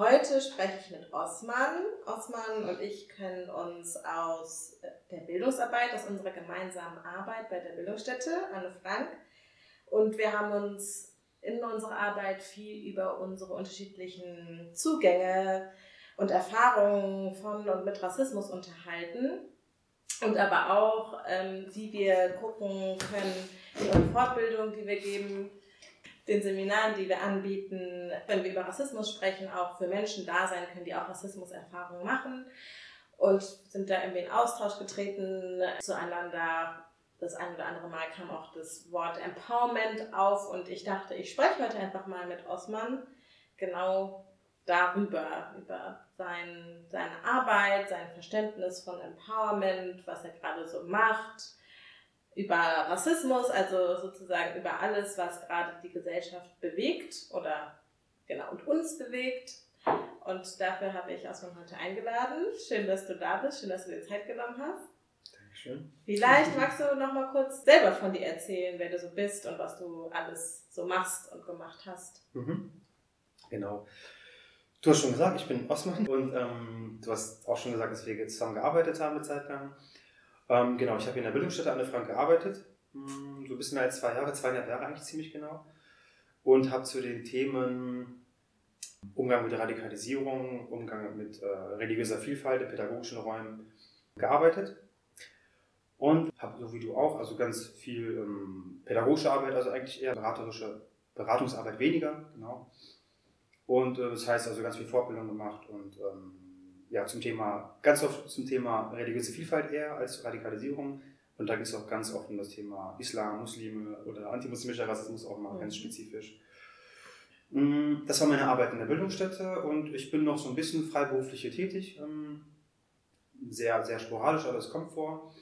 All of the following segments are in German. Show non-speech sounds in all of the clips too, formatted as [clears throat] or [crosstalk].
Heute spreche ich mit Osman. Osman und ich kennen uns aus der Bildungsarbeit, aus unserer gemeinsamen Arbeit bei der Bildungsstätte Anne Frank. Und wir haben uns in unserer Arbeit viel über unsere unterschiedlichen Zugänge und Erfahrungen von und mit Rassismus unterhalten. Und aber auch, ähm, wie wir gucken können in unseren Fortbildungen, die wir geben, den Seminaren, die wir anbieten, wenn wir über Rassismus sprechen, auch für Menschen da sein können, die auch Rassismuserfahrungen machen. Und sind da irgendwie in Austausch getreten zueinander. Das ein oder andere Mal kam auch das Wort Empowerment auf und ich dachte, ich spreche heute einfach mal mit Osman genau darüber, über sein, seine Arbeit, sein Verständnis von Empowerment, was er gerade so macht, über Rassismus, also sozusagen über alles, was gerade die Gesellschaft bewegt oder genau und uns bewegt. Und dafür habe ich Osman heute eingeladen. Schön, dass du da bist, schön, dass du dir Zeit genommen hast. Dankeschön. Vielleicht magst du noch mal kurz selber von dir erzählen, wer du so bist und was du alles so machst und gemacht hast. Mhm. Genau. Du hast schon gesagt, ich bin Osman und ähm, du hast auch schon gesagt, dass wir zusammen gearbeitet haben eine Zeit lang. Ähm, genau, ich habe in der Bildungsstätte Anne Frank gearbeitet, hm, so ein bisschen mehr als zwei Jahre, zweieinhalb Jahre eigentlich ziemlich genau. Und habe zu den Themen Umgang mit Radikalisierung, Umgang mit äh, religiöser Vielfalt in pädagogischen Räumen gearbeitet. Und habe, so wie du auch, also ganz viel ähm, pädagogische Arbeit, also eigentlich eher beraterische Beratungsarbeit weniger, genau. Und äh, das heißt also ganz viel Fortbildung gemacht und ähm, ja, zum Thema, ganz oft zum Thema religiöse Vielfalt eher als Radikalisierung. Und da geht es auch ganz oft um das Thema Islam, Muslime oder antimuslimischer Rassismus auch mal mhm. ganz spezifisch. Mm, das war meine Arbeit in der Bildungsstätte und ich bin noch so ein bisschen freiberuflich hier tätig. Ähm, sehr, sehr sporadisch, aber es kommt vor.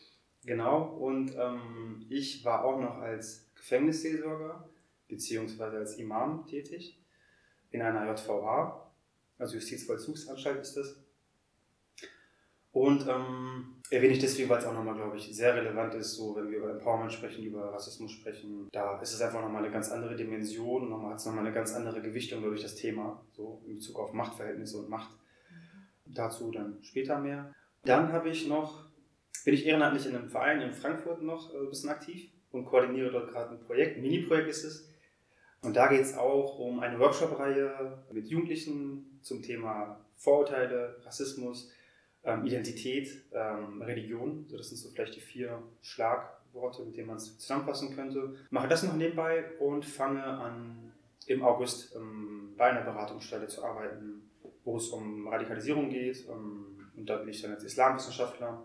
Genau. Und ähm, ich war auch noch als Gefängnisseelsorger beziehungsweise als Imam tätig in einer JVA, also Justizvollzugsanstalt ist das. Und ähm, erwähne ich deswegen, weil es auch nochmal, glaube ich, sehr relevant ist, so wenn wir über Empowerment sprechen, über Rassismus sprechen. Da ist es einfach nochmal eine ganz andere Dimension, nochmal hat es nochmal eine ganz andere Gewichtung, glaube ich, das Thema, so in Bezug auf Machtverhältnisse und Macht. Dazu dann später mehr. Dann habe ich noch, bin ich ehrenamtlich in einem Verein in Frankfurt noch äh, ein bisschen aktiv und koordiniere dort gerade ein Projekt, ein Mini-Projekt ist es. Und da geht es auch um eine Workshop-Reihe mit Jugendlichen zum Thema Vorurteile, Rassismus, ähm, Identität, ähm, Religion. So, das sind so vielleicht die vier Schlagworte, mit denen man es zusammenfassen könnte. Mache das noch nebenbei und fange an, im August ähm, bei einer Beratungsstelle zu arbeiten, wo es um Radikalisierung geht. Ähm, und da bin ich dann als Islamwissenschaftler,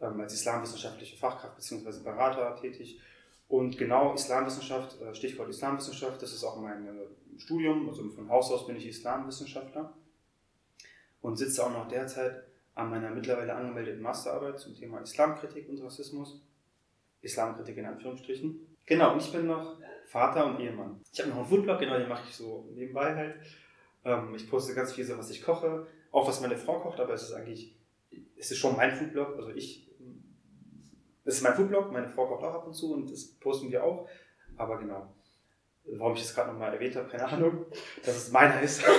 ähm, als islamwissenschaftliche Fachkraft bzw. Berater tätig. Und genau Islamwissenschaft, äh, Stichwort Islamwissenschaft, das ist auch mein äh, Studium. Also von Haus aus bin ich Islamwissenschaftler und sitze auch noch derzeit an meiner mittlerweile angemeldeten Masterarbeit zum Thema Islamkritik und Rassismus. Islamkritik in Anführungsstrichen. Genau, und ich bin noch Vater und Ehemann. Ich habe noch einen Foodblog, genau, den mache ich so nebenbei halt. Ähm, ich poste ganz viel so, was ich koche, auch was meine Frau kocht, aber es ist eigentlich, es ist schon mein Foodblog. Also ich, es ist mein Foodblog, meine Frau kocht auch ab und zu und das posten wir auch. Aber genau, warum ich das gerade nochmal erwähnt habe, keine Ahnung, dass es meiner ist. [laughs]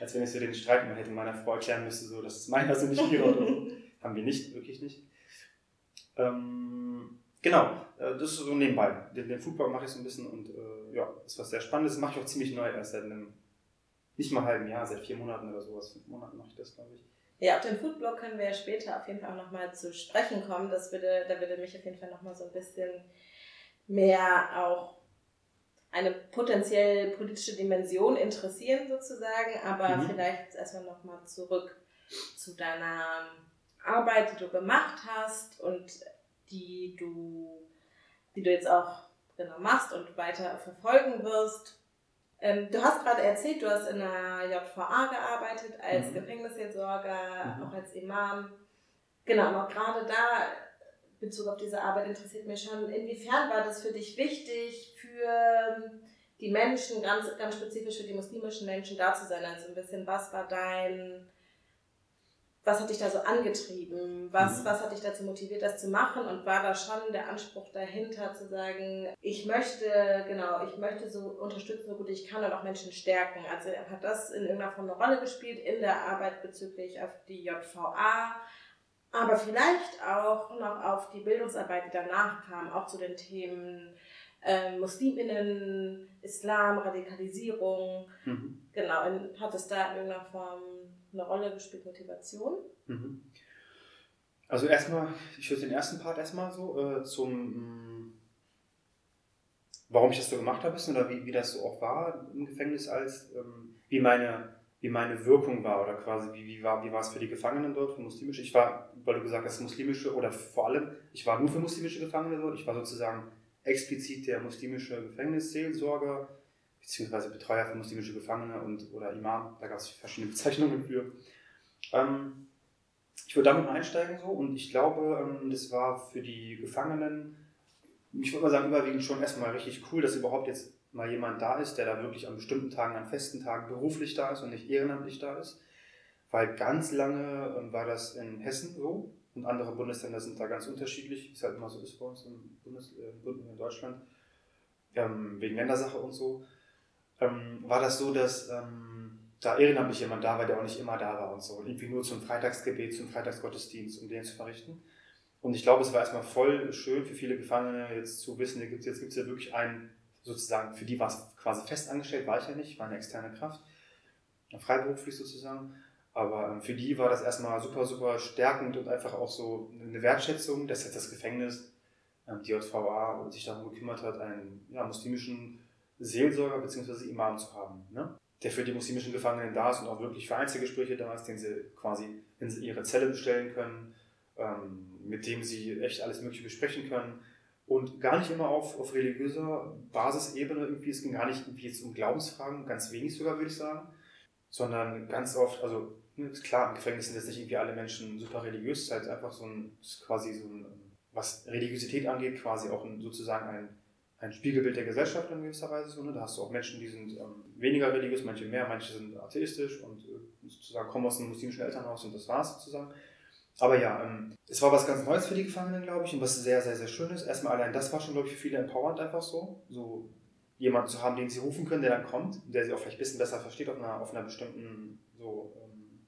als wenn ich so den Streit mal hätte meiner Frau erklären müssen, so, das ist meiner, also nicht ihre so. [laughs] Haben wir nicht, wirklich nicht. Ähm, genau, äh, das ist so nebenbei. Den, den Foodblog mache ich so ein bisschen und äh, ja, ist was sehr Spannendes. Das mache ich auch ziemlich neu, erst seit einem, nicht mal halben Jahr, seit vier Monaten oder sowas. Fünf Monaten mache ich das, glaube ich. Ja, auf den Foodblog können wir ja später auf jeden Fall auch nochmal zu sprechen kommen. Das würde, da würde mich auf jeden Fall nochmal so ein bisschen mehr auch eine potenziell politische Dimension interessieren sozusagen, aber mhm. vielleicht erstmal nochmal zurück zu deiner Arbeit, die du gemacht hast und die du, die du jetzt auch genau machst und weiter verfolgen wirst. Ähm, du hast gerade erzählt, du hast in der JVA gearbeitet als mhm. Gefängnisseelsorger, mhm. auch als Imam. Genau, aber gerade da Bezug auf diese Arbeit interessiert mich schon. Inwiefern war das für dich wichtig, für die Menschen, ganz, ganz spezifisch für die muslimischen Menschen da zu sein? Also ein bisschen, was war dein, was hat dich da so angetrieben? Was, Mhm. was hat dich dazu motiviert, das zu machen? Und war da schon der Anspruch dahinter zu sagen, ich möchte, genau, ich möchte so unterstützen, so gut ich kann und auch Menschen stärken? Also hat das in irgendeiner Form eine Rolle gespielt in der Arbeit bezüglich auf die JVA? Aber vielleicht auch noch auf die Bildungsarbeit, die danach kam, auch zu den Themen ähm, Musliminnen, Islam, Radikalisierung. Mhm. Genau, hat es da in irgendeiner Form eine Rolle gespielt, Motivation? Mhm. Also erstmal, ich würde den ersten Part erstmal so äh, zum, mh, warum ich das so gemacht habe, oder wie, wie das so auch war im Gefängnis, als ähm, wie, meine, wie meine Wirkung war oder quasi wie, wie, war, wie war es für die Gefangenen dort, für muslimische. Ich war, weil du gesagt hast, muslimische oder vor allem, ich war nur für muslimische Gefangene dort. Ich war sozusagen explizit der muslimische Gefängnisseelsorger beziehungsweise Betreuer für muslimische Gefangene und oder Imam. Da gab es verschiedene [laughs] Bezeichnungen für. Ähm, ich würde damit einsteigen so und ich glaube, ähm, das war für die Gefangenen, ich würde mal sagen, überwiegend schon erstmal richtig cool, dass überhaupt jetzt mal jemand da ist, der da wirklich an bestimmten Tagen, an festen Tagen beruflich da ist und nicht ehrenamtlich da ist. Weil ganz lange ähm, war das in Hessen so und andere Bundesländer sind da ganz unterschiedlich, wie es halt immer so ist bei uns im Bundes, äh, in Deutschland, ähm, wegen Ländersache und so. Ähm, war das so, dass ähm, da ehrenamtlich jemand da war, der auch nicht immer da war und so. Und irgendwie nur zum Freitagsgebet, zum Freitagsgottesdienst, um den zu verrichten. Und ich glaube, es war erstmal voll schön für viele Gefangene jetzt zu wissen, jetzt gibt es ja wirklich einen, sozusagen, für die war es quasi fest angestellt, war ich ja nicht, war eine externe Kraft, freiberuflich sozusagen. Aber ähm, für die war das erstmal super, super stärkend und einfach auch so eine Wertschätzung, dass jetzt das Gefängnis, ähm, die JVA, sich darum gekümmert hat, einen ja, muslimischen Seelsorger bzw. Imam zu haben. Ne? der für die muslimischen Gefangenen da ist und auch wirklich für Einzelgespräche da ist, den sie quasi in ihre Zelle bestellen können, ähm, mit dem sie echt alles Mögliche besprechen können. Und gar nicht immer auf, auf religiöser Basisebene irgendwie. Es ging gar nicht irgendwie jetzt um Glaubensfragen, ganz wenig sogar, würde ich sagen. Sondern ganz oft, also ist klar, im Gefängnis sind jetzt nicht irgendwie alle Menschen super religiös, es ist halt einfach so ein, quasi so ein, was Religiosität angeht, quasi auch ein, sozusagen ein ein Spiegelbild der Gesellschaft in gewisser Weise. So, ne? Da hast du auch Menschen, die sind ähm, weniger religiös, manche mehr, manche sind atheistisch und äh, sozusagen kommen aus einem muslimischen Elternhaus und das war's sozusagen. Aber ja, ähm, es war was ganz Neues für die Gefangenen, glaube ich, und was sehr, sehr, sehr schön ist. Erstmal allein das war schon, glaube ich, für viele empowernd einfach so. So jemanden zu haben, den sie rufen können, der dann kommt, der sie auch vielleicht ein bisschen besser versteht auf einer, auf einer bestimmten, so, ähm,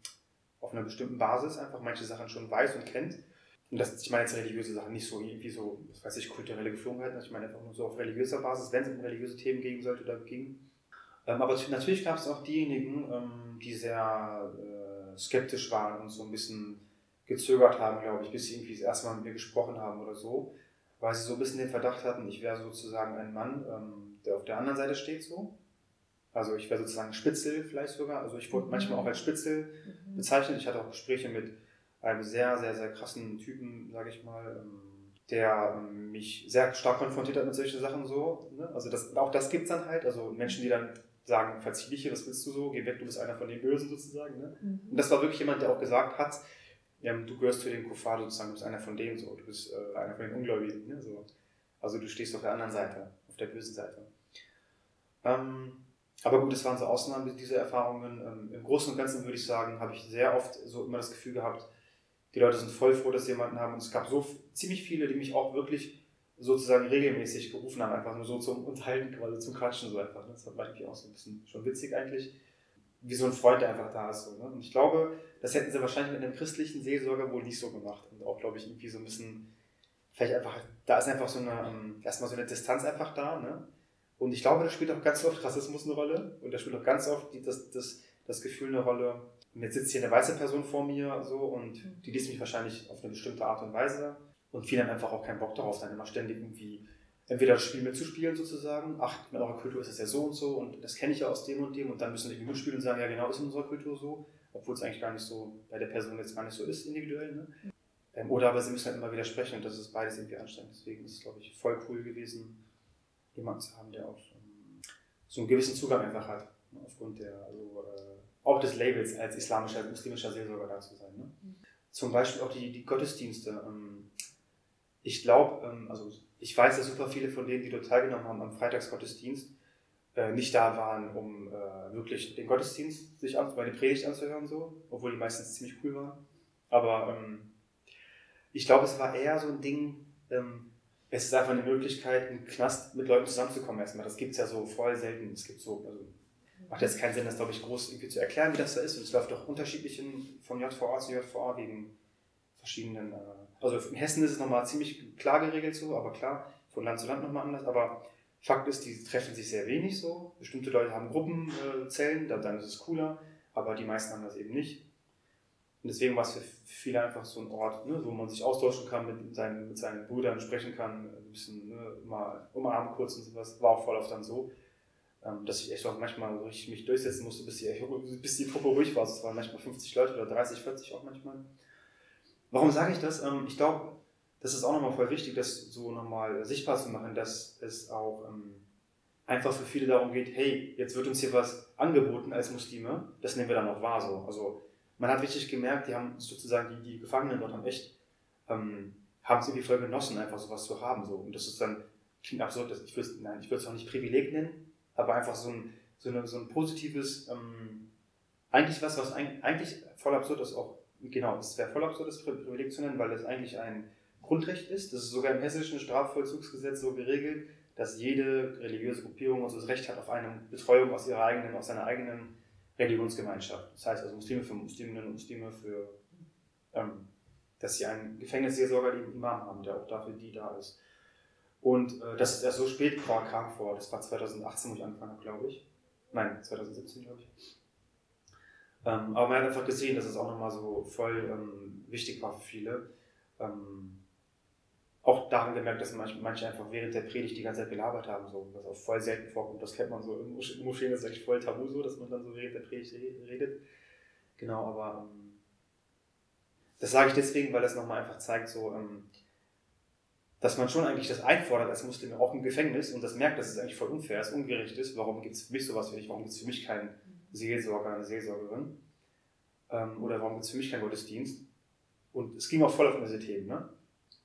auf einer bestimmten Basis, einfach manche Sachen schon weiß und kennt. Und das, ich meine jetzt religiöse Sachen, nicht so irgendwie so, was weiß ich, kulturelle Geflogenheiten, ich meine einfach nur so auf religiöser Basis, wenn es um religiöse Themen gehen sollte oder ging. Ähm, aber natürlich gab es auch diejenigen, die sehr äh, skeptisch waren und so ein bisschen gezögert haben, glaube ich, bis sie irgendwie das erste Mal mit mir gesprochen haben oder so, weil sie so ein bisschen den Verdacht hatten, ich wäre sozusagen ein Mann, ähm, der auf der anderen Seite steht so. Also ich wäre sozusagen Spitzel vielleicht sogar. Also ich wurde Mhm. manchmal auch als Spitzel Mhm. bezeichnet. Ich hatte auch Gespräche mit einem sehr, sehr, sehr krassen Typen, sage ich mal, ähm, der ähm, mich sehr stark konfrontiert hat mit solchen Sachen so. Ne? Also das, auch das gibt es dann halt. Also Menschen, die dann sagen, verzieh dich hier, was willst du so, geh weg, du bist einer von den Bösen sozusagen. Ne? Und Mhm. das war wirklich jemand, der auch gesagt hat, ja, du gehörst zu den Kuffar sozusagen, du bist einer von denen so, du bist äh, einer von den Ungläubigen. Ne? So. Also du stehst auf der anderen Seite, auf der bösen Seite. Ähm, aber gut, es waren so Ausnahmen, diese Erfahrungen. Ähm, Im Großen und Ganzen würde ich sagen, habe ich sehr oft so immer das Gefühl gehabt, die Leute sind voll froh, dass sie jemanden haben. Und es gab so ziemlich viele, die mich auch wirklich sozusagen regelmäßig gerufen haben, einfach nur so zum Unterhalten, quasi zum Quatschen so einfach. ne? Das war irgendwie auch so ein bisschen schon witzig eigentlich. Wie so ein Freund, der einfach da ist. So, ne? Und ich glaube, das hätten sie wahrscheinlich mit einem christlichen Seelsorger wohl nicht so gemacht. Und auch, glaube ich, irgendwie so ein bisschen, vielleicht einfach, da ist einfach so eine, ähm, erstmal so eine Distanz einfach da. Ne? Und ich glaube, da spielt auch ganz oft Rassismus eine Rolle. Und da spielt auch ganz oft die, das, das, das Gefühl eine Rolle. Und jetzt sitzt hier eine weiße Person vor mir so und die liest mich wahrscheinlich auf eine bestimmte Art und Weise. Und viele haben einfach auch keinen Bock darauf, dann immer ständig irgendwie entweder das Spiel mitzuspielen sozusagen. Ach, in eurer Kultur ist das ja so und so und das kenne ich ja aus dem und dem. Und dann müssen die mitspielen und sagen, ja genau, ist in unserer Kultur so. Obwohl es eigentlich gar nicht so bei der Person jetzt gar nicht so ist individuell. Ne? Ähm, oder aber sie müssen halt immer widersprechen und das ist beides irgendwie anstrengend. Deswegen ist es, glaube ich, voll cool gewesen, jemanden zu haben, der auch so einen gewissen Zugang einfach hat. Ne? Aufgrund der, also, äh, auch des Labels als islamischer, als muslimischer Seelsorger da zu sein. Ne? Zum Beispiel auch die, die Gottesdienste. Ähm, ich glaube, ähm, also ich weiß, dass super viele von denen, die dort teilgenommen haben am Freitagsgottesdienst, äh, nicht da waren, um äh, wirklich den Gottesdienst sich an, meine Predigt anzuhören, so, obwohl die meistens ziemlich cool waren. Aber ähm, ich glaube, es war eher so ein Ding, ähm, es ist einfach eine Möglichkeit, im Knast mit Leuten zusammenzukommen erstmal. Das gibt es ja so voll selten. Es gibt so, also macht jetzt keinen Sinn, das glaube ich groß irgendwie zu erklären, wie das da ist. Und es läuft auch unterschiedlich in, von JVA zu JVA wegen verschiedenen. Äh, also in Hessen ist es nochmal ziemlich klar geregelt so, aber klar, von Land zu Land nochmal anders. Aber Fakt ist, die treffen sich sehr wenig so. Bestimmte Leute haben Gruppenzellen, äh, dann, ist es cooler, aber die meisten haben das eben nicht. Und deswegen war es für viele einfach so ein Ort, ne, wo man sich austauschen kann, mit seinen, mit seinen Brüdern sprechen kann, ein bisschen ne, mal umarmen kurz und sowas. War auch voll oft dann so, ähm, dass ich echt auch manchmal so richtig mich durchsetzen musste, bis die, bis die Truppe ruhig war. Es waren manchmal 50 Leute oder 30, 40 auch manchmal. Warum sage ich das? Ähm, ich glaube, das ist auch nochmal voll wichtig, das so nochmal sichtbar zu machen, dass es auch ähm, einfach für viele darum geht, hey, jetzt wird uns hier was angeboten als Muslime, das nehmen wir dann auch wahr so. Also man hat richtig gemerkt, die haben sozusagen, die, die Gefangenen dort haben echt, ähm, haben es irgendwie voll genossen, einfach sowas zu haben. So. Und das ist dann, klingt absurd, ich würde nein, ich würde es auch nicht Privileg nennen, aber einfach so ein, so, eine, so ein positives, ähm, eigentlich was, was eigentlich voll absurd ist, auch, genau, es wäre voll absurd, das Privileg zu nennen, weil das eigentlich ein Grundrecht ist. Das ist sogar im hessischen Strafvollzugsgesetz so geregelt, dass jede religiöse Gruppierung also das Recht hat auf eine Betreuung aus ihrer eigenen, aus seiner eigenen Religionsgemeinschaft. Das heißt also Muslime für Musliminnen und Muslime für, ähm, dass sie einen Gefängnisseelsorger, den Imam haben, der auch dafür die da ist. Und äh, das ist erst so spät kam vor. Das war 2018, wo ich angefangen habe, glaube ich. Nein, 2017, glaube ich. Ähm, aber man hat einfach gesehen, dass es auch nochmal so voll ähm, wichtig war für viele. Ähm, auch daran gemerkt, dass manche einfach während der Predigt die ganze Zeit gelabert haben, so, was auch voll selten vorkommt. Das kennt man so in Moscheen, ist eigentlich voll tabu so, dass man dann so während der Predigt redet. Genau, aber ähm, das sage ich deswegen, weil das nochmal einfach zeigt, so, ähm, dass man schon eigentlich das einfordert als Muslim auch im Gefängnis und das merkt, dass es eigentlich voll unfair ist, ungerecht ist. Warum gibt es für mich sowas wie ich? Warum gibt es für mich keinen Seelsorger, eine Seelsorgerin? Ähm, oder warum gibt es für mich keinen Gottesdienst? Und es ging auch voll auf diese Themen, ne?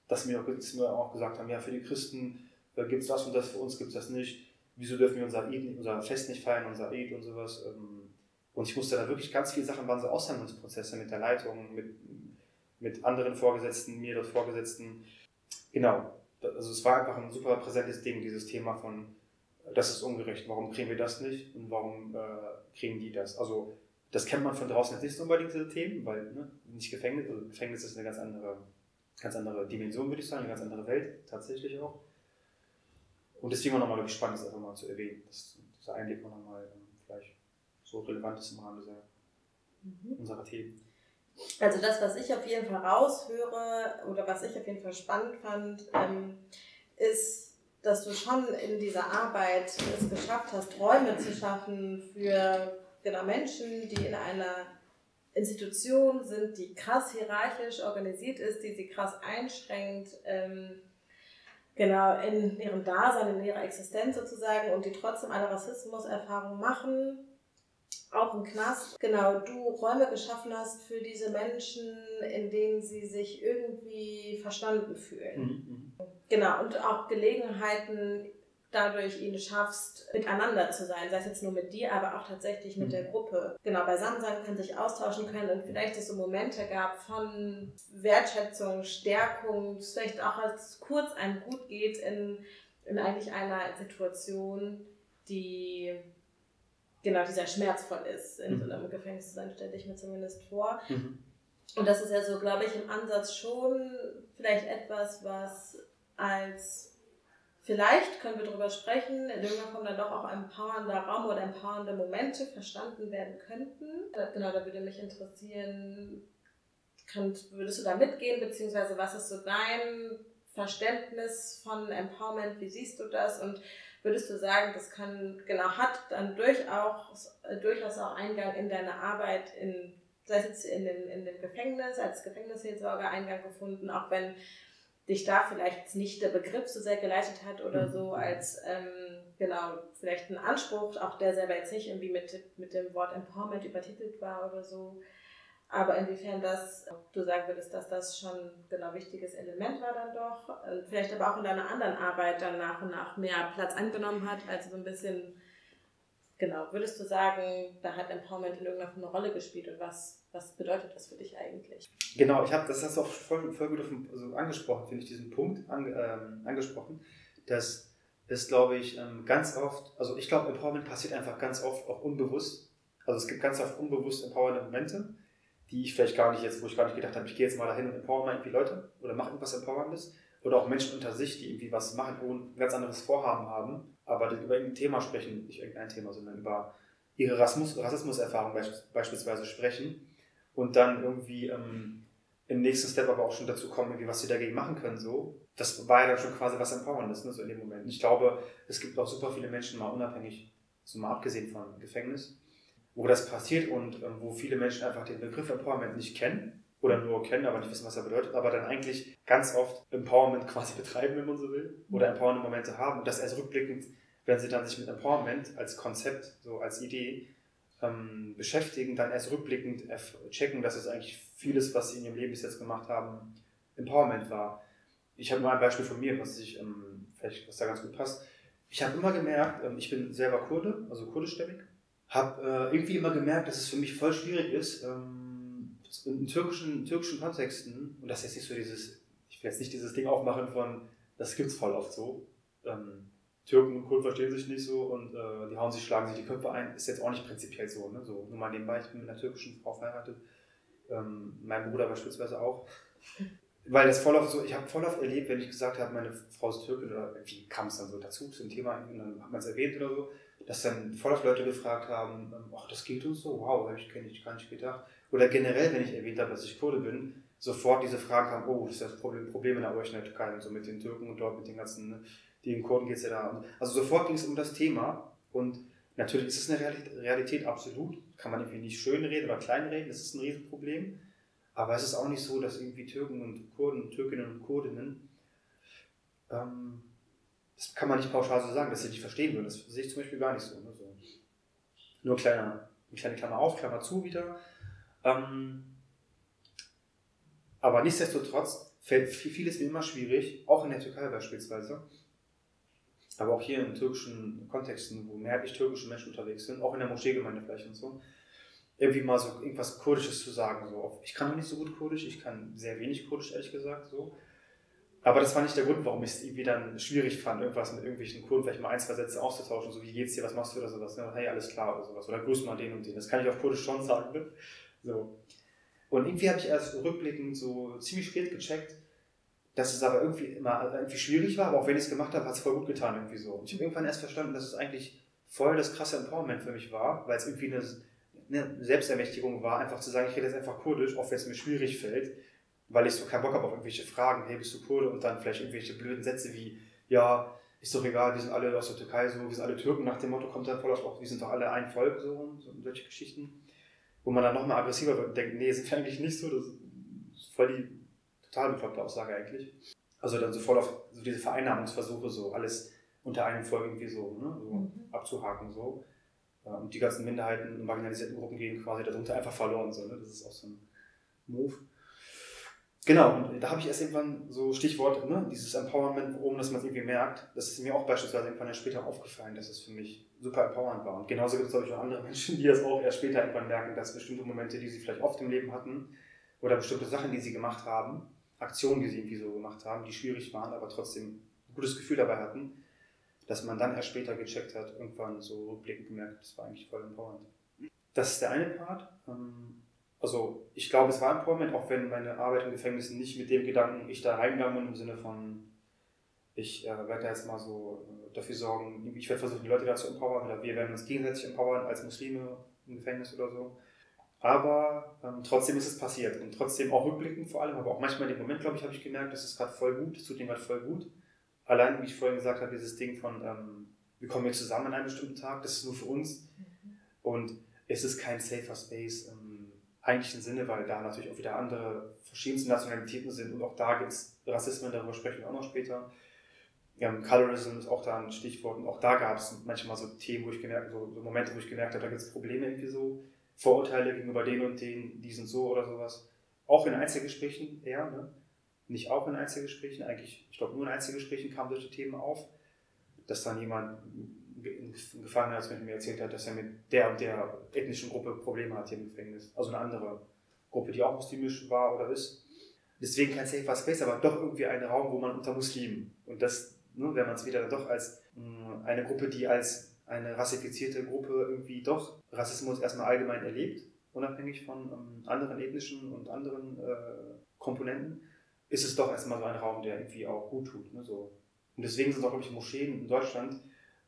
dass mir, dass mir auch gesagt haben, ja, für die Christen äh, gibt es das und das, für uns gibt es das nicht. Wieso dürfen wir unser, Eid, unser Fest nicht feiern, unser Eid und sowas. Ähm, und ich musste da wirklich ganz viele Sachen, waren so Aushandlungsprozesse mit der Leitung, mit, mit anderen Vorgesetzten, mir dort Vorgesetzten. Genau, also es war einfach ein super präsentes Ding, dieses Thema von, das ist ungerecht, warum kriegen wir das nicht und warum äh, kriegen die das? Also das kennt man von draußen jetzt nicht so unbedingt, diese Themen, weil ne, nicht Gefängnis, also Gefängnis ist eine ganz andere ganz andere Dimension, würde ich sagen, eine ganz andere Welt tatsächlich auch. Und deswegen war nochmal spannend, das einfach mal zu erwähnen, dass dieser Einblick nochmal ähm, vielleicht so relevant ist im Rahmen dieser, mhm. unserer Themen. Also das, was ich auf jeden Fall raushöre oder was ich auf jeden Fall spannend fand, ähm, ist, dass du schon in dieser Arbeit es geschafft hast, Räume zu schaffen für genau Menschen, die in einer Institution sind, die krass hierarchisch organisiert ist, die sie krass einschränkt, ähm, genau, in ihrem Dasein, in ihrer Existenz sozusagen und die trotzdem eine Rassismuserfahrung machen, auch im Knast. Genau, du Räume geschaffen hast für diese Menschen, in denen sie sich irgendwie verstanden fühlen. Mhm. mhm. Genau, und auch Gelegenheiten dadurch ihn schaffst, miteinander zu sein, sei es jetzt nur mit dir, aber auch tatsächlich mit mhm. der Gruppe. Genau, beisammen sein können, sich austauschen können und vielleicht es so Momente gab von Wertschätzung, Stärkung, vielleicht auch als kurz einem gut geht in, in eigentlich einer Situation, die genau dieser schmerzvoll ist. In so mhm. einem Gefängnis zu sein, stelle ich mir zumindest vor. Mhm. Und das ist ja so, glaube ich, im Ansatz schon vielleicht etwas, was als Vielleicht können wir darüber sprechen, in irgendeiner Form dann doch auch empowernder Raum oder empowernde Momente verstanden werden könnten. Genau, da würde mich interessieren, könnt, würdest du da mitgehen, beziehungsweise was ist so dein Verständnis von Empowerment, wie siehst du das und würdest du sagen, das kann, genau, hat dann durchaus, durchaus auch Eingang in deine Arbeit in, sei es jetzt in dem, in dem Gefängnis, als Gefängnisseelsorger Eingang gefunden, auch wenn dich da vielleicht nicht der Begriff so sehr geleitet hat oder so, mhm. als ähm, genau, vielleicht ein Anspruch, auch der selber jetzt nicht irgendwie mit, mit dem Wort Empowerment übertitelt war oder so. Aber inwiefern das, du sagen würdest, dass das schon genau wichtiges Element war dann doch, äh, vielleicht aber auch in deiner anderen Arbeit dann nach und nach mehr Platz angenommen hat, also so ein bisschen Genau, würdest du sagen, da hat Empowerment in irgendeiner Form eine Rolle gespielt und was, was bedeutet das für dich eigentlich? Genau, ich habe das hast du auch voll, voll gut also angesprochen, finde ich, diesen Punkt an, ähm, angesprochen, dass es, glaube ich, ähm, ganz oft, also ich glaube, Empowerment passiert einfach ganz oft auch unbewusst. Also es gibt ganz oft unbewusst empowernde Momente, die ich vielleicht gar nicht jetzt, wo ich gar nicht gedacht habe, ich gehe jetzt mal dahin und empower mal irgendwie Leute oder mache irgendwas Empowerndes. Oder auch Menschen unter sich, die irgendwie was machen und ein ganz anderes Vorhaben haben, aber über irgendein Thema sprechen, nicht irgendein Thema, sondern über ihre Rassismus, Rassismuserfahrung beispielsweise sprechen und dann irgendwie ähm, im nächsten Step aber auch schon dazu kommen, irgendwie, was sie dagegen machen können. So. Das war ja dann schon quasi was Empowerndes, ne, so in dem Moment. Ich glaube, es gibt auch super viele Menschen, mal unabhängig, so mal abgesehen vom Gefängnis, wo das passiert und ähm, wo viele Menschen einfach den Begriff Empowerment nicht kennen oder nur kennen, aber nicht wissen, was er bedeutet, aber dann eigentlich ganz oft Empowerment quasi [laughs] betreiben, wenn man so will, oder empowernde Momente haben und das erst rückblickend, wenn sie dann sich mit Empowerment als Konzept, so als Idee ähm, beschäftigen, dann erst rückblickend checken, dass es eigentlich vieles, was sie in ihrem Leben bis jetzt gemacht haben, Empowerment war. Ich habe nur ein Beispiel von mir, was ich ähm, vielleicht was da ganz gut passt. Ich habe immer gemerkt, ähm, ich bin selber Kurde, also kurdischstämmig, habe äh, irgendwie immer gemerkt, dass es für mich voll schwierig ist, ähm, in türkischen, türkischen Kontexten, und das ist jetzt nicht so dieses, ich will jetzt nicht dieses Ding aufmachen von, das gibt es voll oft so. Ähm, Türken und Kurden verstehen sich nicht so und äh, die hauen sich, schlagen sich die Köpfe ein, ist jetzt auch nicht prinzipiell so. Ne? so nur mal nebenbei, ich bin mit einer türkischen Frau verheiratet, ähm, mein Bruder beispielsweise auch. Weil das voll oft so, ich habe voll oft erlebt, wenn ich gesagt habe, meine Frau ist Türkin oder wie kam es dann so dazu zum Thema und dann hat man es erwähnt oder so, dass dann voll oft Leute gefragt haben, ähm, ach, das geht uns so, wow, habe ich, ich gar nicht gedacht. Oder generell, wenn ich erwähnt habe, dass ich Kurde bin, sofort diese Fragen kamen, oh, das ist das Problem, Problem in der euch in der Türkei und so mit den Türken und dort mit den ganzen, ne, die in Kurden geht es ja da. Also sofort ging es um das Thema und natürlich ist es eine Realität absolut, kann man irgendwie nicht schönreden oder kleinreden, das ist ein Riesenproblem. Aber es ist auch nicht so, dass irgendwie Türken und Kurden, Türkinnen und Kurdinnen ähm, das kann man nicht pauschal so sagen, dass sie nicht verstehen würden. Das sehe ich zum Beispiel gar nicht so. Ne? so. Nur kleiner, eine kleine Klammer auf, Klammer zu wieder. Ähm, aber nichtsdestotrotz fällt vieles mir immer schwierig, auch in der Türkei beispielsweise, aber auch hier in türkischen Kontexten, wo mehrheitlich türkische Menschen unterwegs sind, auch in der Moscheegemeinde vielleicht und so, irgendwie mal so irgendwas Kurdisches zu sagen. So. Ich kann noch nicht so gut Kurdisch, ich kann sehr wenig Kurdisch, ehrlich gesagt. So. Aber das war nicht der Grund, warum ich es irgendwie dann schwierig fand, irgendwas mit irgendwelchen Kurden vielleicht mal ein, zwei Sätze auszutauschen, so wie geht's dir, was machst du oder sowas. Ne? Hey, alles klar oder sowas. Oder grüß mal den und den. Das kann ich auf Kurdisch schon sagen. Ne? So. Und irgendwie habe ich erst rückblickend so ziemlich spät gecheckt, dass es aber irgendwie immer irgendwie schwierig war, aber auch wenn ich es gemacht habe, hat es voll gut getan irgendwie so. Und ich habe irgendwann erst verstanden, dass es eigentlich voll das krasse Empowerment für mich war, weil es irgendwie eine, eine Selbstermächtigung war, einfach zu sagen, ich rede jetzt einfach Kurdisch, auch wenn es mir schwierig fällt weil ich so keinen Bock habe auf irgendwelche Fragen, hey, bist du Kurde? Und dann vielleicht irgendwelche blöden Sätze wie, ja, ist doch egal, wir sind alle aus der Türkei so, wir sind alle Türken, nach dem Motto kommt dann voll auch, wir sind doch alle ein Volk, so, so solche Geschichten. Wo man dann nochmal aggressiver wird und denkt, nee, sind wir eigentlich nicht so, das ist voll die total bekloppte Aussage eigentlich. Also dann so voll auf so diese Vereinnahmungsversuche, so alles unter einem Volk irgendwie so, ne, so mhm. abzuhaken, so. Und die ganzen Minderheiten und marginalisierten Gruppen gehen quasi darunter einfach verloren, so, ne? das ist auch so ein Move. Genau, und da habe ich erst irgendwann so Stichwort, ne, dieses Empowerment, oben, dass man es irgendwie merkt. Das ist mir auch beispielsweise irgendwann ja später aufgefallen, dass es für mich super empowernd war. Und genauso gibt es, glaube ich, auch andere [laughs] Menschen, die das auch erst später irgendwann merken, dass bestimmte Momente, die sie vielleicht oft im Leben hatten, oder bestimmte Sachen, die sie gemacht haben, Aktionen, die sie irgendwie so gemacht haben, die schwierig waren, aber trotzdem ein gutes Gefühl dabei hatten, dass man dann erst später gecheckt hat, irgendwann so rückblickend gemerkt, das war eigentlich voll empowernd. Das ist der eine Part. Ähm, also ich glaube, es war Empowerment, auch wenn meine Arbeit im Gefängnis nicht mit dem Gedanken, ich da reingegangen bin, im Sinne von, ich äh, werde da jetzt mal so äh, dafür sorgen, ich werde versuchen, die Leute da zu empowern oder wir werden uns gegenseitig empowern als Muslime im Gefängnis oder so. Aber ähm, trotzdem ist es passiert und trotzdem auch rückblickend vor allem, aber auch manchmal in dem Moment, glaube ich, habe ich gemerkt, das ist gerade voll gut, das tut dem gerade voll gut. Allein, wie ich vorhin gesagt habe, dieses Ding von, ähm, wir kommen hier zusammen an einem bestimmten Tag, das ist nur für uns mhm. und es ist kein safer Space. Ähm, eigentlichen Sinne, weil da natürlich auch wieder andere verschiedenste Nationalitäten sind und auch da gibt es Rassismen, darüber sprechen wir auch noch später. Ja, Colorism ist auch da ein Stichwort und auch da gab es manchmal so Themen, wo ich gemerkt so, so Momente, wo ich gemerkt habe, da gibt es Probleme irgendwie so, Vorurteile gegenüber denen und denen, die sind so oder sowas. Auch in Einzelgesprächen eher, ne? Nicht auch in Einzelgesprächen, eigentlich, ich glaube nur in Einzelgesprächen kamen solche Themen auf, dass dann jemand ein Gefangener, als mir erzählt hat, dass er mit der und der ethnischen Gruppe Probleme hat hier im Gefängnis. Also eine andere Gruppe, die auch muslimisch war oder ist. Deswegen kein Safer Space, aber doch irgendwie ein Raum, wo man unter Muslimen. Und das, ne, wenn man es wieder doch als mh, eine Gruppe, die als eine rassifizierte Gruppe irgendwie doch Rassismus erstmal allgemein erlebt, unabhängig von ähm, anderen ethnischen und anderen äh, Komponenten, ist es doch erstmal so ein Raum, der irgendwie auch gut tut. Ne, so. Und deswegen sind auch, glaube ich, Moscheen in Deutschland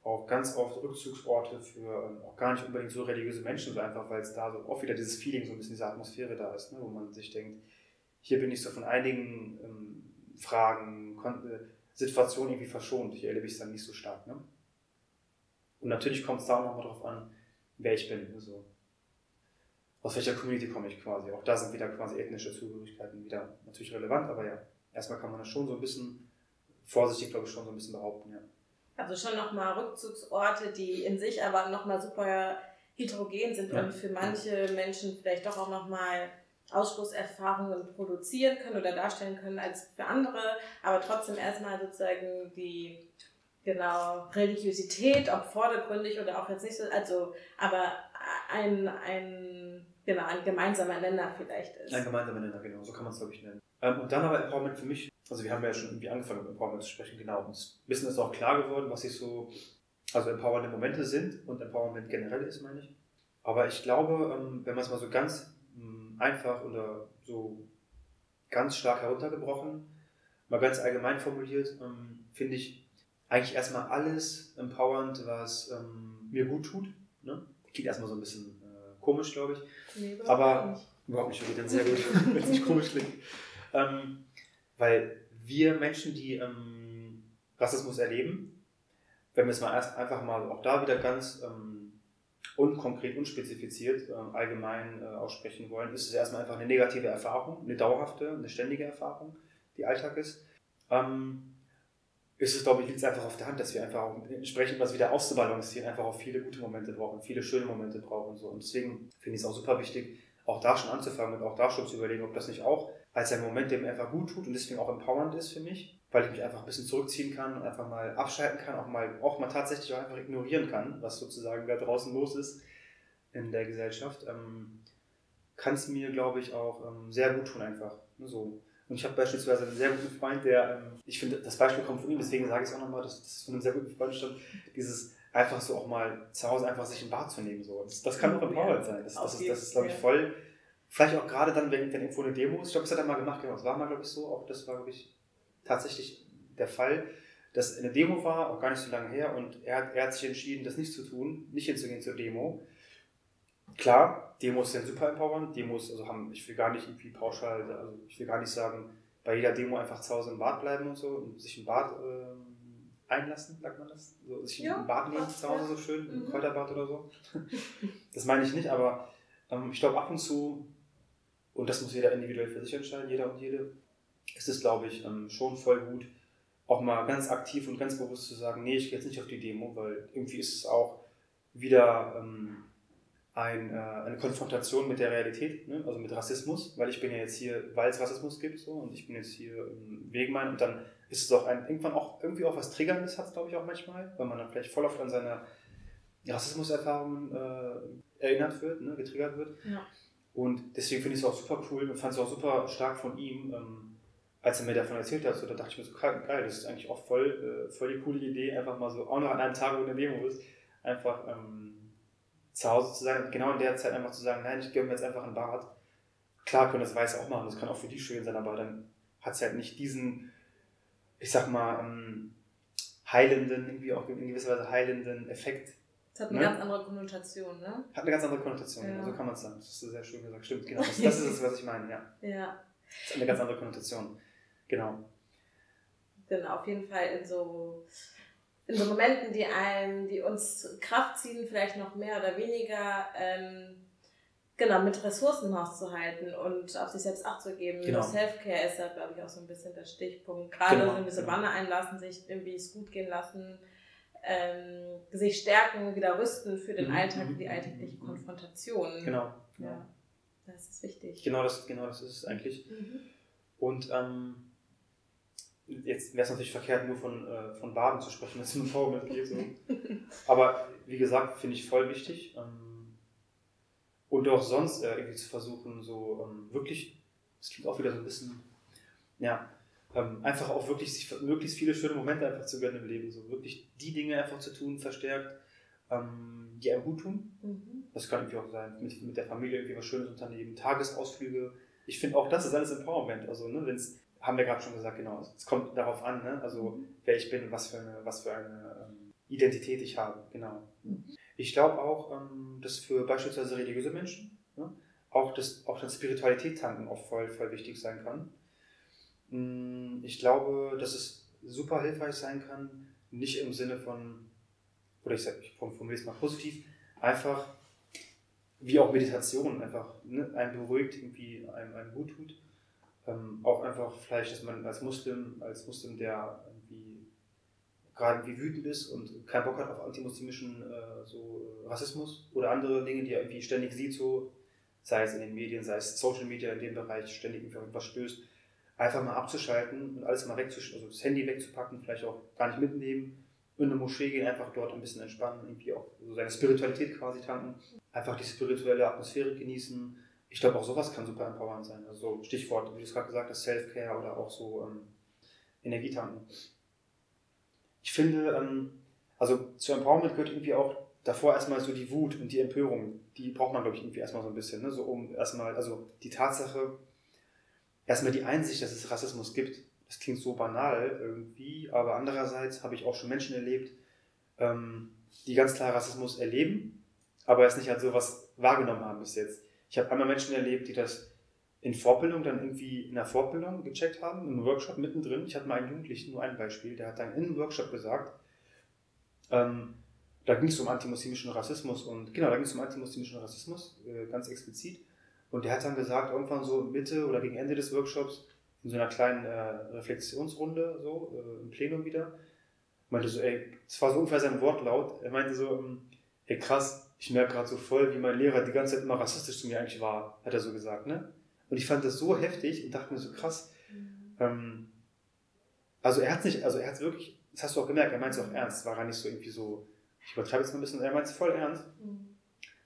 auch ganz oft Rückzugsorte für ähm, auch gar nicht unbedingt so religiöse Menschen, so einfach, weil es da so oft wieder dieses Feeling, so ein bisschen diese Atmosphäre da ist, ne, wo man sich denkt, hier bin ich so von einigen ähm, Fragen, äh, Situationen irgendwie verschont. Hier erlebe ich es dann nicht so stark. Ne? Und natürlich kommt es da auch nochmal drauf an, wer ich bin. Ne, so. Aus welcher Community komme ich quasi. Auch da sind wieder quasi ethnische Zugehörigkeiten wieder natürlich relevant, aber ja, erstmal kann man das schon so ein bisschen vorsichtig, glaube ich, schon so ein bisschen behaupten, ja. Also schon nochmal Rückzugsorte, die in sich aber nochmal super heterogen sind ja. und für manche Menschen vielleicht doch auch nochmal Ausschlusserfahrungen produzieren können oder darstellen können als für andere, aber trotzdem erstmal sozusagen die genau Religiosität, ob vordergründig oder auch jetzt nicht so, also aber ein, ein, genau, ein gemeinsamer Nenner vielleicht ist. Ein gemeinsamer Nenner, genau, so kann man es glaube ich nennen. Ähm, und dann aber Empowerment für mich also wir haben ja schon irgendwie angefangen mit Empowerment zu sprechen, genau. Und ein bisschen ist auch klar geworden, was sich so, also empowernde Momente sind und Empowerment generell ist, meine ich. Aber ich glaube, ähm, wenn man es mal so ganz hm, einfach oder so ganz stark heruntergebrochen, mal ganz allgemein formuliert, ähm, finde ich eigentlich erstmal alles empowernd, was ähm, mir gut tut. Ne? Klingt erstmal so ein bisschen äh, komisch, glaube ich. Nee, überhaupt aber nicht. überhaupt nicht, geht dann sehr gut, [laughs] wenn es nicht komisch klingt. Ähm, weil wir Menschen, die ähm, Rassismus erleben, wenn wir es mal erst einfach mal auch da wieder ganz ähm, unkonkret, unspezifiziert, äh, allgemein äh, aussprechen wollen, ist es erstmal einfach eine negative Erfahrung, eine dauerhafte, eine ständige Erfahrung, die Alltag ist. Ähm, ist es, glaube ich, liegt es einfach auf der Hand, dass wir einfach auch entsprechend was wieder auszubalancieren, einfach auch viele gute Momente brauchen, viele schöne Momente brauchen. Und, so. und deswegen finde ich es auch super wichtig, auch da schon anzufangen und auch da schon zu überlegen, ob das nicht auch als ein Moment, der mir einfach gut tut und deswegen auch empowernd ist für mich, weil ich mich einfach ein bisschen zurückziehen kann und einfach mal abschalten kann, auch mal, auch mal tatsächlich auch einfach ignorieren kann, was sozusagen da draußen los ist in der Gesellschaft, ähm, kann es mir, glaube ich, auch ähm, sehr gut tun einfach. Ne, so. Und ich habe beispielsweise einen sehr guten Freund, der, ähm, ich finde, das Beispiel kommt von ihm, deswegen sage ich es auch nochmal, dass das von einem sehr guten Freund stammt, dieses einfach so auch mal zu Hause einfach sich ein Bad zu nehmen. So. Das, das kann auch empowernd sein. Das, das, ist, das ist, glaube ich, voll Vielleicht auch gerade dann, wenn, wenn irgendwo eine Demo ist. Ich glaube, das hat er mal gemacht, genau. Das war mal, glaube ich, so. Auch das war, glaube ich, tatsächlich der Fall, dass eine Demo war, auch gar nicht so lange her, und er hat, er hat sich entschieden, das nicht zu tun, nicht hinzugehen zur Demo. Klar, Demos sind super empowernd. Demos, also haben, ich will gar nicht irgendwie pauschal, also ich will gar nicht sagen, bei jeder Demo einfach zu Hause im Bad bleiben und so und sich im Bad äh, einlassen, sagt man das? So, sich ja, im Bad nehmen zu Hause so schön, mhm. im Kräuterbad oder so. [laughs] das meine ich nicht, aber ähm, ich glaube ab und zu und das muss jeder individuell für sich entscheiden, jeder und jede, ist es, glaube ich, ähm, schon voll gut, auch mal ganz aktiv und ganz bewusst zu sagen, nee, ich gehe jetzt nicht auf die Demo, weil irgendwie ist es auch wieder ähm, äh, eine Konfrontation mit der Realität, ne? also mit Rassismus, weil ich bin ja jetzt hier, weil es Rassismus gibt so und ich bin jetzt hier im Wegemann und dann ist es auch ein, irgendwann auch irgendwie auch was Triggerndes hat glaube ich, auch manchmal, weil man dann vielleicht voll oft an seine Rassismuserfahrungen äh, erinnert wird, ne? getriggert wird. Ja. Und deswegen finde ich es auch super cool und fand es auch super stark von ihm, ähm, als er mir davon erzählt hat. So, da dachte ich mir so, geil, das ist eigentlich auch voll, äh, voll die coole Idee, einfach mal so, auch noch an einem Tag, wo eine Demo ist, einfach ähm, zu Hause zu sein und genau in der Zeit einfach zu sagen, nein, ich gebe mir jetzt einfach ein Bad. Klar können das Weiße auch machen, das kann auch für die schön sein, aber dann hat es halt nicht diesen, ich sag mal, ähm, heilenden, irgendwie auch in gewisser Weise heilenden Effekt, das hat eine ne? ganz andere Konnotation, ne? Hat eine ganz andere Konnotation, ja. so kann man es sagen. Das ist sehr schön gesagt. Stimmt, genau. Das, das ist es, was ich meine, ja. [laughs] Ja. Das hat eine ganz andere Konnotation. Genau. Genau, auf jeden Fall in so, in so Momenten, die einem, die uns Kraft ziehen, vielleicht noch mehr oder weniger, ähm, genau, mit Ressourcen auszuhalten und auf sich selbst Acht zu geben. Genau. Self-Care ist da, glaube ich, auch so ein bisschen der Stichpunkt. Gerade genau, so ein bisschen genau. Wanne einlassen, sich irgendwie es gut gehen lassen ähm, sich stärken, wieder rüsten für den mhm. Alltag, für die alltägliche Konfrontation. Genau. Ja, das ist wichtig. Genau das, genau das ist es eigentlich. Mhm. Und ähm, jetzt wäre es natürlich verkehrt, nur von, äh, von Baden zu sprechen, wenn es um Empowerment geht. So. Aber wie gesagt, finde ich voll wichtig. Ähm, und auch sonst äh, irgendwie zu versuchen, so ähm, wirklich, es klingt auch wieder so ein bisschen, ja, ähm, einfach auch wirklich sich möglichst viele schöne Momente einfach zu gönnen im Leben. So wirklich die Dinge einfach zu tun, verstärkt, ähm, die einem gut tun. Mhm. Das kann irgendwie auch sein, mit, mit der Familie irgendwie was Schönes unternehmen, Tagesausflüge. Ich finde auch das ist alles Empowerment. Also, ne, wenn es haben wir gerade schon gesagt, genau. Es kommt darauf an, ne? also mhm. wer ich bin, was für eine, was für eine ähm, Identität ich habe, genau. Mhm. Ich glaube auch, ähm, dass für beispielsweise religiöse Menschen ne? auch, das, auch das Spiritualität tanken auch voll, voll wichtig sein kann. Mm, ich glaube, dass es super hilfreich sein kann, nicht im Sinne von, oder ich, sag, ich formuliere es mal positiv, einfach wie auch Meditation einfach ne, einen beruhigt, irgendwie einem, einem gut tut. Ähm, auch einfach vielleicht, dass man als Muslim, als Muslim, der irgendwie gerade wie wütend ist und keinen Bock hat auf antimuslimischen äh, so Rassismus oder andere Dinge, die er irgendwie ständig sieht, so, sei es in den Medien, sei es Social Media in dem Bereich, ständig irgendwie auf irgendwas stößt, einfach mal abzuschalten und alles mal wegzuschalten, also das Handy wegzupacken, vielleicht auch gar nicht mitnehmen, in eine Moschee gehen, einfach dort ein bisschen entspannen, irgendwie auch so seine Spiritualität quasi tanken, einfach die spirituelle Atmosphäre genießen, ich glaube, auch sowas kann super empowernd sein. Also Stichwort, wie du es gerade gesagt hast, Self-Care oder auch so ähm, Energietanken. Ich finde, ähm, also zu Empowerment gehört irgendwie auch davor erstmal so die Wut und die Empörung. Die braucht man, glaube ich, irgendwie erstmal so ein bisschen. Ne? So um erstmal, also die Tatsache, erstmal die Einsicht, dass es Rassismus gibt. Das klingt so banal irgendwie, aber andererseits habe ich auch schon Menschen erlebt, ähm, die ganz klar Rassismus erleben, aber es nicht als sowas wahrgenommen haben bis jetzt. Ich habe einmal Menschen erlebt, die das in Vorbildung dann irgendwie in der Fortbildung gecheckt haben, im Workshop mittendrin. Ich hatte mal einen Jugendlichen, nur ein Beispiel, der hat dann in einem Workshop gesagt, ähm, da ging es um antimuslimischen Rassismus und genau, da ging es um antimuslimischen Rassismus, äh, ganz explizit. Und der hat dann gesagt, irgendwann so Mitte oder gegen Ende des Workshops, in so einer kleinen äh, Reflexionsrunde, so äh, im Plenum wieder, meinte so, ey, das war so ungefähr sein Wortlaut, er meinte so, ähm, ey krass, ich merke gerade so voll, wie mein Lehrer die ganze Zeit immer rassistisch zu mir eigentlich war, hat er so gesagt, ne? Und ich fand das so heftig und dachte mir so krass. Mhm. Ähm, also er hat nicht, also er hat wirklich, das hast du auch gemerkt, er meint es auch ernst, war gar nicht so irgendwie so, ich übertreibe jetzt mal ein bisschen, er meint es voll ernst. Mhm.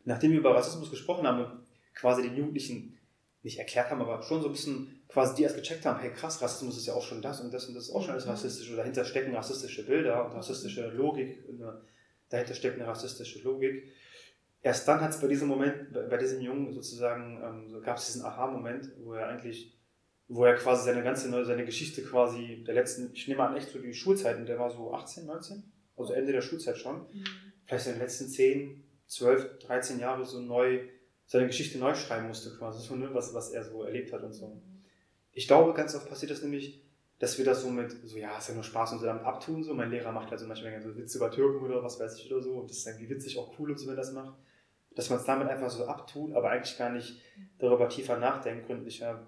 Nachdem wir über Rassismus gesprochen haben quasi den Jugendlichen nicht erklärt haben, aber schon so ein bisschen quasi die erst gecheckt haben, hey krass, Rassismus ist ja auch schon das und das und das ist auch schon alles mhm. rassistisch oder dahinter stecken rassistische Bilder und rassistische Logik, dahinter steckt eine rassistische Logik erst dann hat es bei diesem Moment, bei diesem Jungen sozusagen, ähm, so gab es diesen Aha-Moment, wo er eigentlich, wo er quasi seine ganze neue, seine Geschichte quasi der letzten, ich nehme an, echt so die Schulzeiten, der war so 18, 19, also Ende der Schulzeit schon, mhm. vielleicht in den letzten 10, 12, 13 Jahre so neu, seine Geschichte neu schreiben musste quasi, so, ne, was, was er so erlebt hat und so. Ich glaube, ganz oft passiert das nämlich, dass wir das so mit, so ja, ist ja nur Spaß und so damit abtun, so. Mein Lehrer macht halt so manchmal so Witze über Türken oder was weiß ich oder so und das ist irgendwie witzig, auch cool und so, wenn er das macht dass man es damit einfach so abtut, aber eigentlich gar nicht darüber tiefer nachdenkt, gründlicher,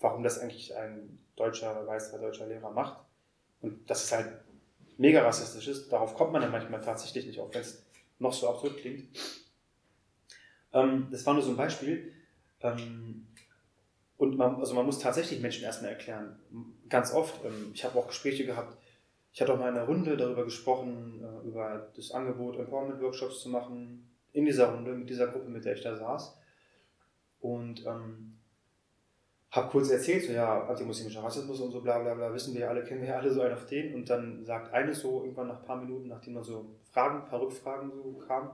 warum das eigentlich ein deutscher, weißer deutscher Lehrer macht. Und dass es halt mega rassistisch ist, darauf kommt man dann manchmal tatsächlich nicht, auch wenn es noch so absurd klingt. Ähm, das war nur so ein Beispiel. Ähm, und man, also man muss tatsächlich Menschen erstmal erklären. Ganz oft. Ähm, ich habe auch Gespräche gehabt. Ich hatte auch mal in einer Runde darüber gesprochen, äh, über das Angebot, Empowerment-Workshops zu machen, in dieser Runde, mit dieser Gruppe, mit der ich da saß. Und ähm, habe kurz erzählt, so ja, antimuslimischer Rassismus und so bla bla bla, wissen wir alle, kennen wir alle so einen auf den. Und dann sagt eine so irgendwann nach ein paar Minuten, nachdem man so Fragen, ein paar Rückfragen so kam,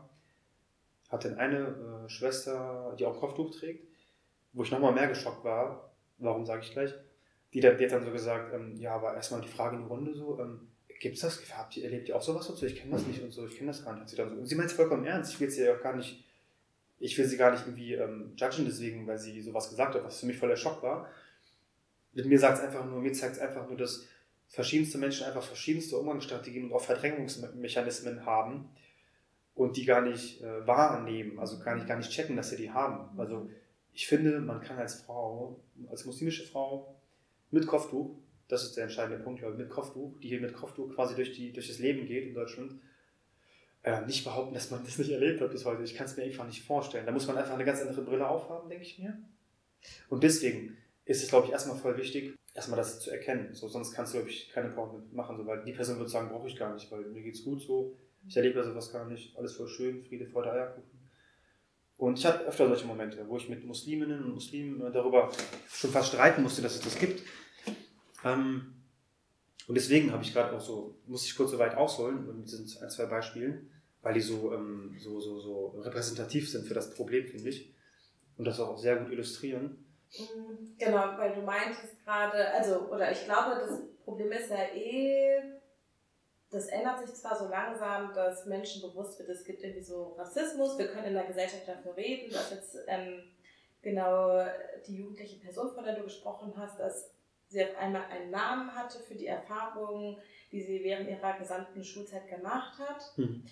hat dann eine äh, Schwester, die auch Kopftuch trägt, wo ich nochmal mehr geschockt war, warum sage ich gleich, die, die hat dann so gesagt, ähm, ja, aber erstmal die Frage in die Runde so, ähm, gibt's das? Habt ihr, erlebt ihr auch sowas dazu? Ich kenne das nicht und so, ich kenne das gar nicht. Und sie, dann so, und sie meint es vollkommen ernst. Ich will sie ja auch gar nicht, ich will sie gar nicht irgendwie ähm, judgen deswegen, weil sie sowas gesagt hat, was für mich voller Schock war. Mit mir sagt es einfach nur, mir zeigt es einfach nur, dass verschiedenste Menschen einfach verschiedenste Umgangsstrategien und auch Verdrängungsmechanismen haben und die gar nicht äh, wahrnehmen, also gar nicht, gar nicht checken, dass sie die haben. Also ich finde, man kann als Frau, als muslimische Frau mit Kopftuch das ist der entscheidende Punkt, ja, mit Kopftuch, die hier mit Kopftuch quasi durch, die, durch das Leben geht in Deutschland, äh, nicht behaupten, dass man das nicht erlebt hat bis heute. Ich kann es mir einfach nicht vorstellen. Da muss man einfach eine ganz andere Brille aufhaben, denke ich mir. Und deswegen, ist es, glaube ich, erstmal voll wichtig, erstmal das zu erkennen. So, sonst kannst du, glaube ich, keine Porno machen, so, weil die Person wird sagen, brauche ich gar nicht, weil mir geht's gut so. Ich erlebe sowas gar nicht, alles voll schön, Friede, Freude, Eierkuchen. Und ich hatte öfter solche Momente, wo ich mit Musliminnen und Muslimen darüber schon fast streiten musste, dass es das gibt. Ähm, und deswegen habe ich gerade auch so, muss ich kurz so weit ausholen mit diesen ein, zwei Beispielen, weil die so, ähm, so, so, so repräsentativ sind für das Problem, finde ich. Und das auch sehr gut illustrieren. Mhm, genau, weil du meintest gerade, also, oder ich glaube, das Problem ist ja eh, das ändert sich zwar so langsam, dass Menschen bewusst wird, es gibt irgendwie so Rassismus, wir können in der Gesellschaft dafür reden, dass jetzt ähm, genau die jugendliche Person, von der du gesprochen hast, dass sie auf einmal einen Namen hatte für die Erfahrungen, die sie während ihrer gesamten Schulzeit gemacht hat. Mhm.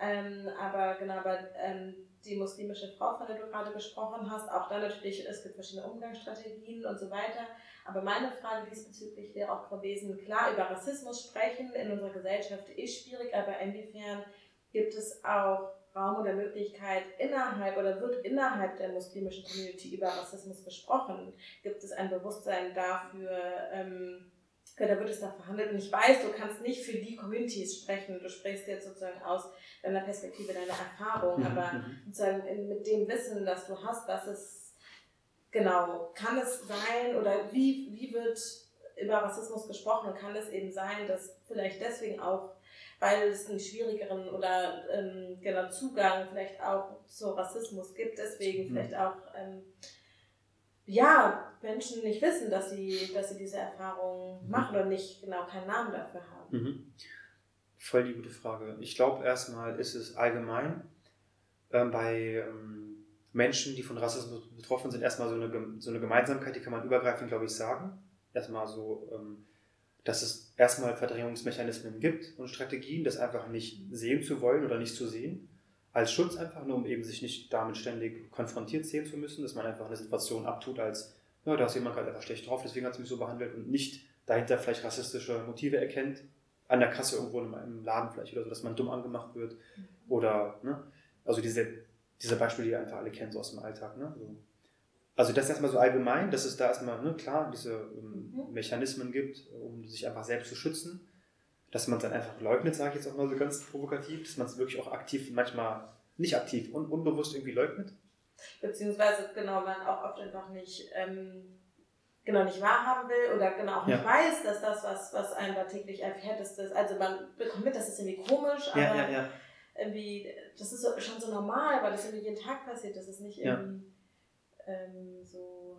Ähm, aber genau, aber ähm, die muslimische Frau, von der du gerade gesprochen hast, auch da natürlich, es gibt verschiedene Umgangsstrategien und so weiter. Aber meine Frage diesbezüglich wäre auch gewesen, klar, über Rassismus sprechen in unserer Gesellschaft ist schwierig, aber inwiefern gibt es auch Raum oder Möglichkeit innerhalb oder wird innerhalb der muslimischen Community über Rassismus gesprochen? Gibt es ein Bewusstsein dafür? Ähm, da wird es da verhandelt. Und ich weiß, du kannst nicht für die Communities sprechen. Du sprichst jetzt sozusagen aus deiner Perspektive, deiner Erfahrung, mhm. aber mhm. sozusagen mit dem Wissen, das du hast, dass es genau, kann es sein oder wie, wie wird über Rassismus gesprochen und kann es eben sein, dass vielleicht deswegen auch weil es einen schwierigeren oder ähm, genau Zugang vielleicht auch zu Rassismus gibt, deswegen mhm. vielleicht auch ähm, ja, Menschen nicht wissen, dass sie, dass sie diese Erfahrung mhm. machen oder nicht genau keinen Namen dafür haben. Mhm. Voll die gute Frage. Ich glaube erstmal ist es allgemein ähm, bei ähm, Menschen, die von Rassismus betroffen sind, erstmal so eine, so eine Gemeinsamkeit, die kann man übergreifend, glaube ich, sagen. Erstmal so ähm, dass es erstmal Verdrängungsmechanismen gibt und Strategien, das einfach nicht sehen zu wollen oder nicht zu sehen, als Schutz einfach nur, um eben sich nicht damit ständig konfrontiert sehen zu müssen, dass man einfach eine Situation abtut als, ja, da ist jemand gerade einfach schlecht drauf, deswegen hat es mich so behandelt und nicht dahinter vielleicht rassistische Motive erkennt, an der Kasse irgendwo in einem Laden vielleicht oder so, dass man dumm angemacht wird oder, ne, also diese, diese Beispiele, die ihr einfach alle kennen, so aus dem Alltag, ne, so also das erstmal so allgemein, dass es da erstmal, ne, klar, diese ähm, mhm. Mechanismen gibt, um sich einfach selbst zu schützen. Dass man es dann einfach leugnet, sage ich jetzt auch mal so ganz provokativ, dass man es wirklich auch aktiv, manchmal nicht aktiv, un unbewusst irgendwie leugnet. Beziehungsweise genau, man auch oft einfach nicht, ähm, genau nicht wahrhaben will oder genau auch nicht ja. weiß, dass das, was, was einem da täglich erfährt, ist das, also man bekommt mit, das ist irgendwie komisch, aber ja, ja, irgendwie, das ist schon so normal, weil das irgendwie jeden Tag passiert, das ist nicht irgendwie ähm, so.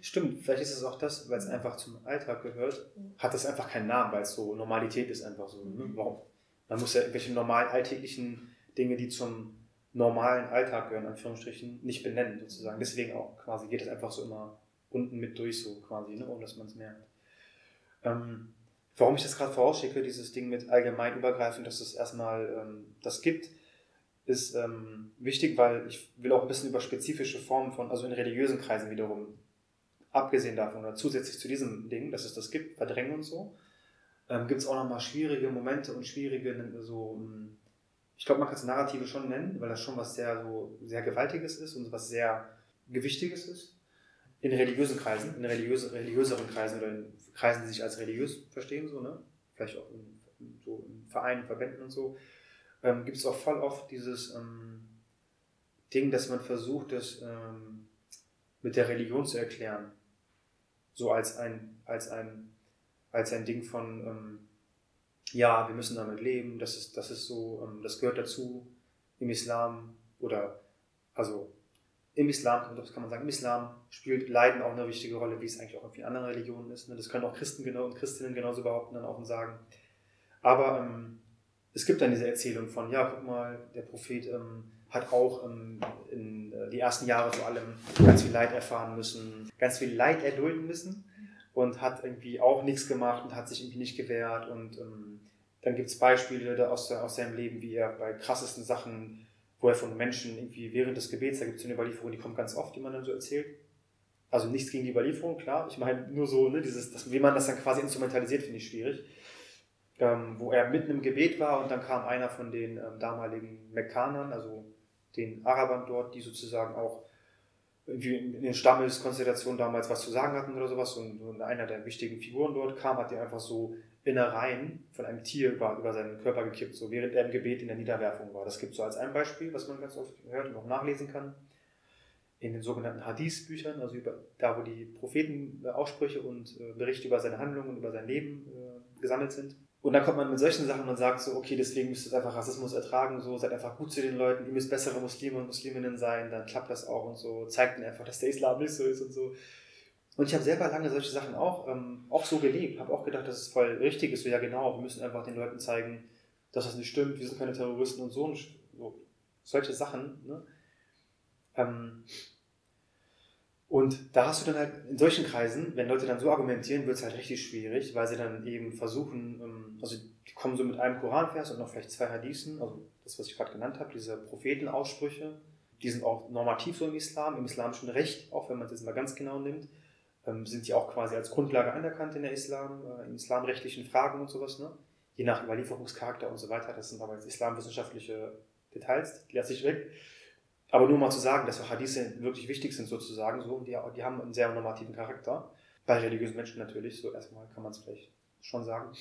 Stimmt, vielleicht ist es auch das, weil es einfach zum Alltag gehört, mhm. hat das einfach keinen Namen, weil es so Normalität ist einfach so. Ne? Warum? Man muss ja irgendwelche normalen alltäglichen Dinge, die zum normalen Alltag gehören, Anführungsstrichen, nicht benennen sozusagen. Deswegen auch quasi geht es einfach so immer unten mit durch, so quasi, ne? ohne dass man es merkt. Ähm, warum ich das gerade vorausschicke, dieses Ding mit allgemein übergreifend, dass es erstmal ähm, das gibt, ist ähm, wichtig, weil ich will auch ein bisschen über spezifische Formen von, also in religiösen Kreisen wiederum, abgesehen davon oder zusätzlich zu diesem Ding, dass es das gibt, Verdrängen und so, ähm, gibt es auch nochmal schwierige Momente und schwierige, so, hm, ich glaube, man kann es Narrative schon nennen, weil das schon was sehr, so, sehr Gewaltiges ist und was sehr Gewichtiges ist. In religiösen Kreisen, in religiöse, religiöseren Kreisen oder in Kreisen, die sich als religiös verstehen, so, ne? Vielleicht auch in, so in Vereinen, Verbänden und so, ähm, gibt es auch voll oft dieses ähm, Ding, dass man versucht, das ähm, mit der Religion zu erklären. So als ein, als ein, als ein Ding von, ähm, ja, wir müssen damit leben, das ist, das ist so, ähm, das gehört dazu im Islam oder, also im Islam, das kann man sagen, im Islam spielt Leiden auch eine wichtige Rolle, wie es eigentlich auch in vielen anderen Religionen ist. Ne? Das können auch Christen genau und Christinnen genauso behaupten dann auch und sagen. Aber ähm, es gibt dann diese Erzählung von, ja, guck mal, der Prophet ähm, hat auch ähm, in äh, die ersten Jahre vor allem ganz viel Leid erfahren müssen, ganz viel Leid erdulden müssen und hat irgendwie auch nichts gemacht und hat sich irgendwie nicht gewehrt. Und ähm, dann gibt es Beispiele aus, aus seinem Leben, wie er bei krassesten Sachen, wo er von Menschen irgendwie während des Gebets, da gibt es eine Überlieferung, die kommt ganz oft, die man dann so erzählt. Also nichts gegen die Überlieferung, klar. Ich meine, nur so, ne, dieses, das, wie man das dann quasi instrumentalisiert, finde ich schwierig ähm, wo er mitten im Gebet war und dann kam einer von den ähm, damaligen Mekkanern, also den Arabern dort, die sozusagen auch in den Stammeskonstellationen damals was zu sagen hatten oder sowas. Und, einer der wichtigen Figuren dort kam, hat dir einfach so Innereien von einem Tier über, über seinen Körper gekippt, so während er im Gebet in der Niederwerfung war. Das gibt so als ein Beispiel, was man ganz oft hört und auch nachlesen kann. In den sogenannten Hadith-Büchern, also über, da, wo die Propheten äh, Aussprüche und äh, Berichte über seine Handlungen und über sein Leben äh, gesammelt sind. Und dann kommt man mit solchen Sachen und sagt so, okay, deswegen müsst ihr einfach Rassismus ertragen, so, seid einfach gut zu den Leuten, ihr müsst bessere Muslime und Musliminnen sein, dann klappt das auch und so, zeigt ihnen einfach, dass der Islam nicht so ist und so. Und ich habe selber lange solche Sachen auch, ähm, auch so gelebt, habe auch gedacht, dass es voll richtig ist, so ja genau, wir müssen einfach den Leuten zeigen, dass das nicht stimmt, wir sind keine Terroristen und so, und so solche Sachen. Ne? Ähm, und da hast du dann halt in solchen Kreisen, wenn Leute dann so argumentieren, wird es halt richtig schwierig, weil sie dann eben versuchen, ähm, also die kommen so mit einem Koranvers und noch vielleicht zwei Hadithen, also das, was ich gerade genannt habe, diese Prophetenaussprüche, die sind auch normativ so im Islam, im islamischen Recht, auch wenn man es jetzt mal ganz genau nimmt, ähm, sind die auch quasi als Grundlage anerkannt in der Islam, äh, in islamrechtlichen Fragen und sowas, ne? je nach Überlieferungscharakter und so weiter. Das sind aber jetzt islamwissenschaftliche Details, die lasse ich weg. Aber nur mal zu sagen, dass Hadithe wirklich wichtig sind sozusagen, so, die, die haben einen sehr normativen Charakter. Bei religiösen Menschen natürlich, so erstmal kann man es vielleicht schon sagen.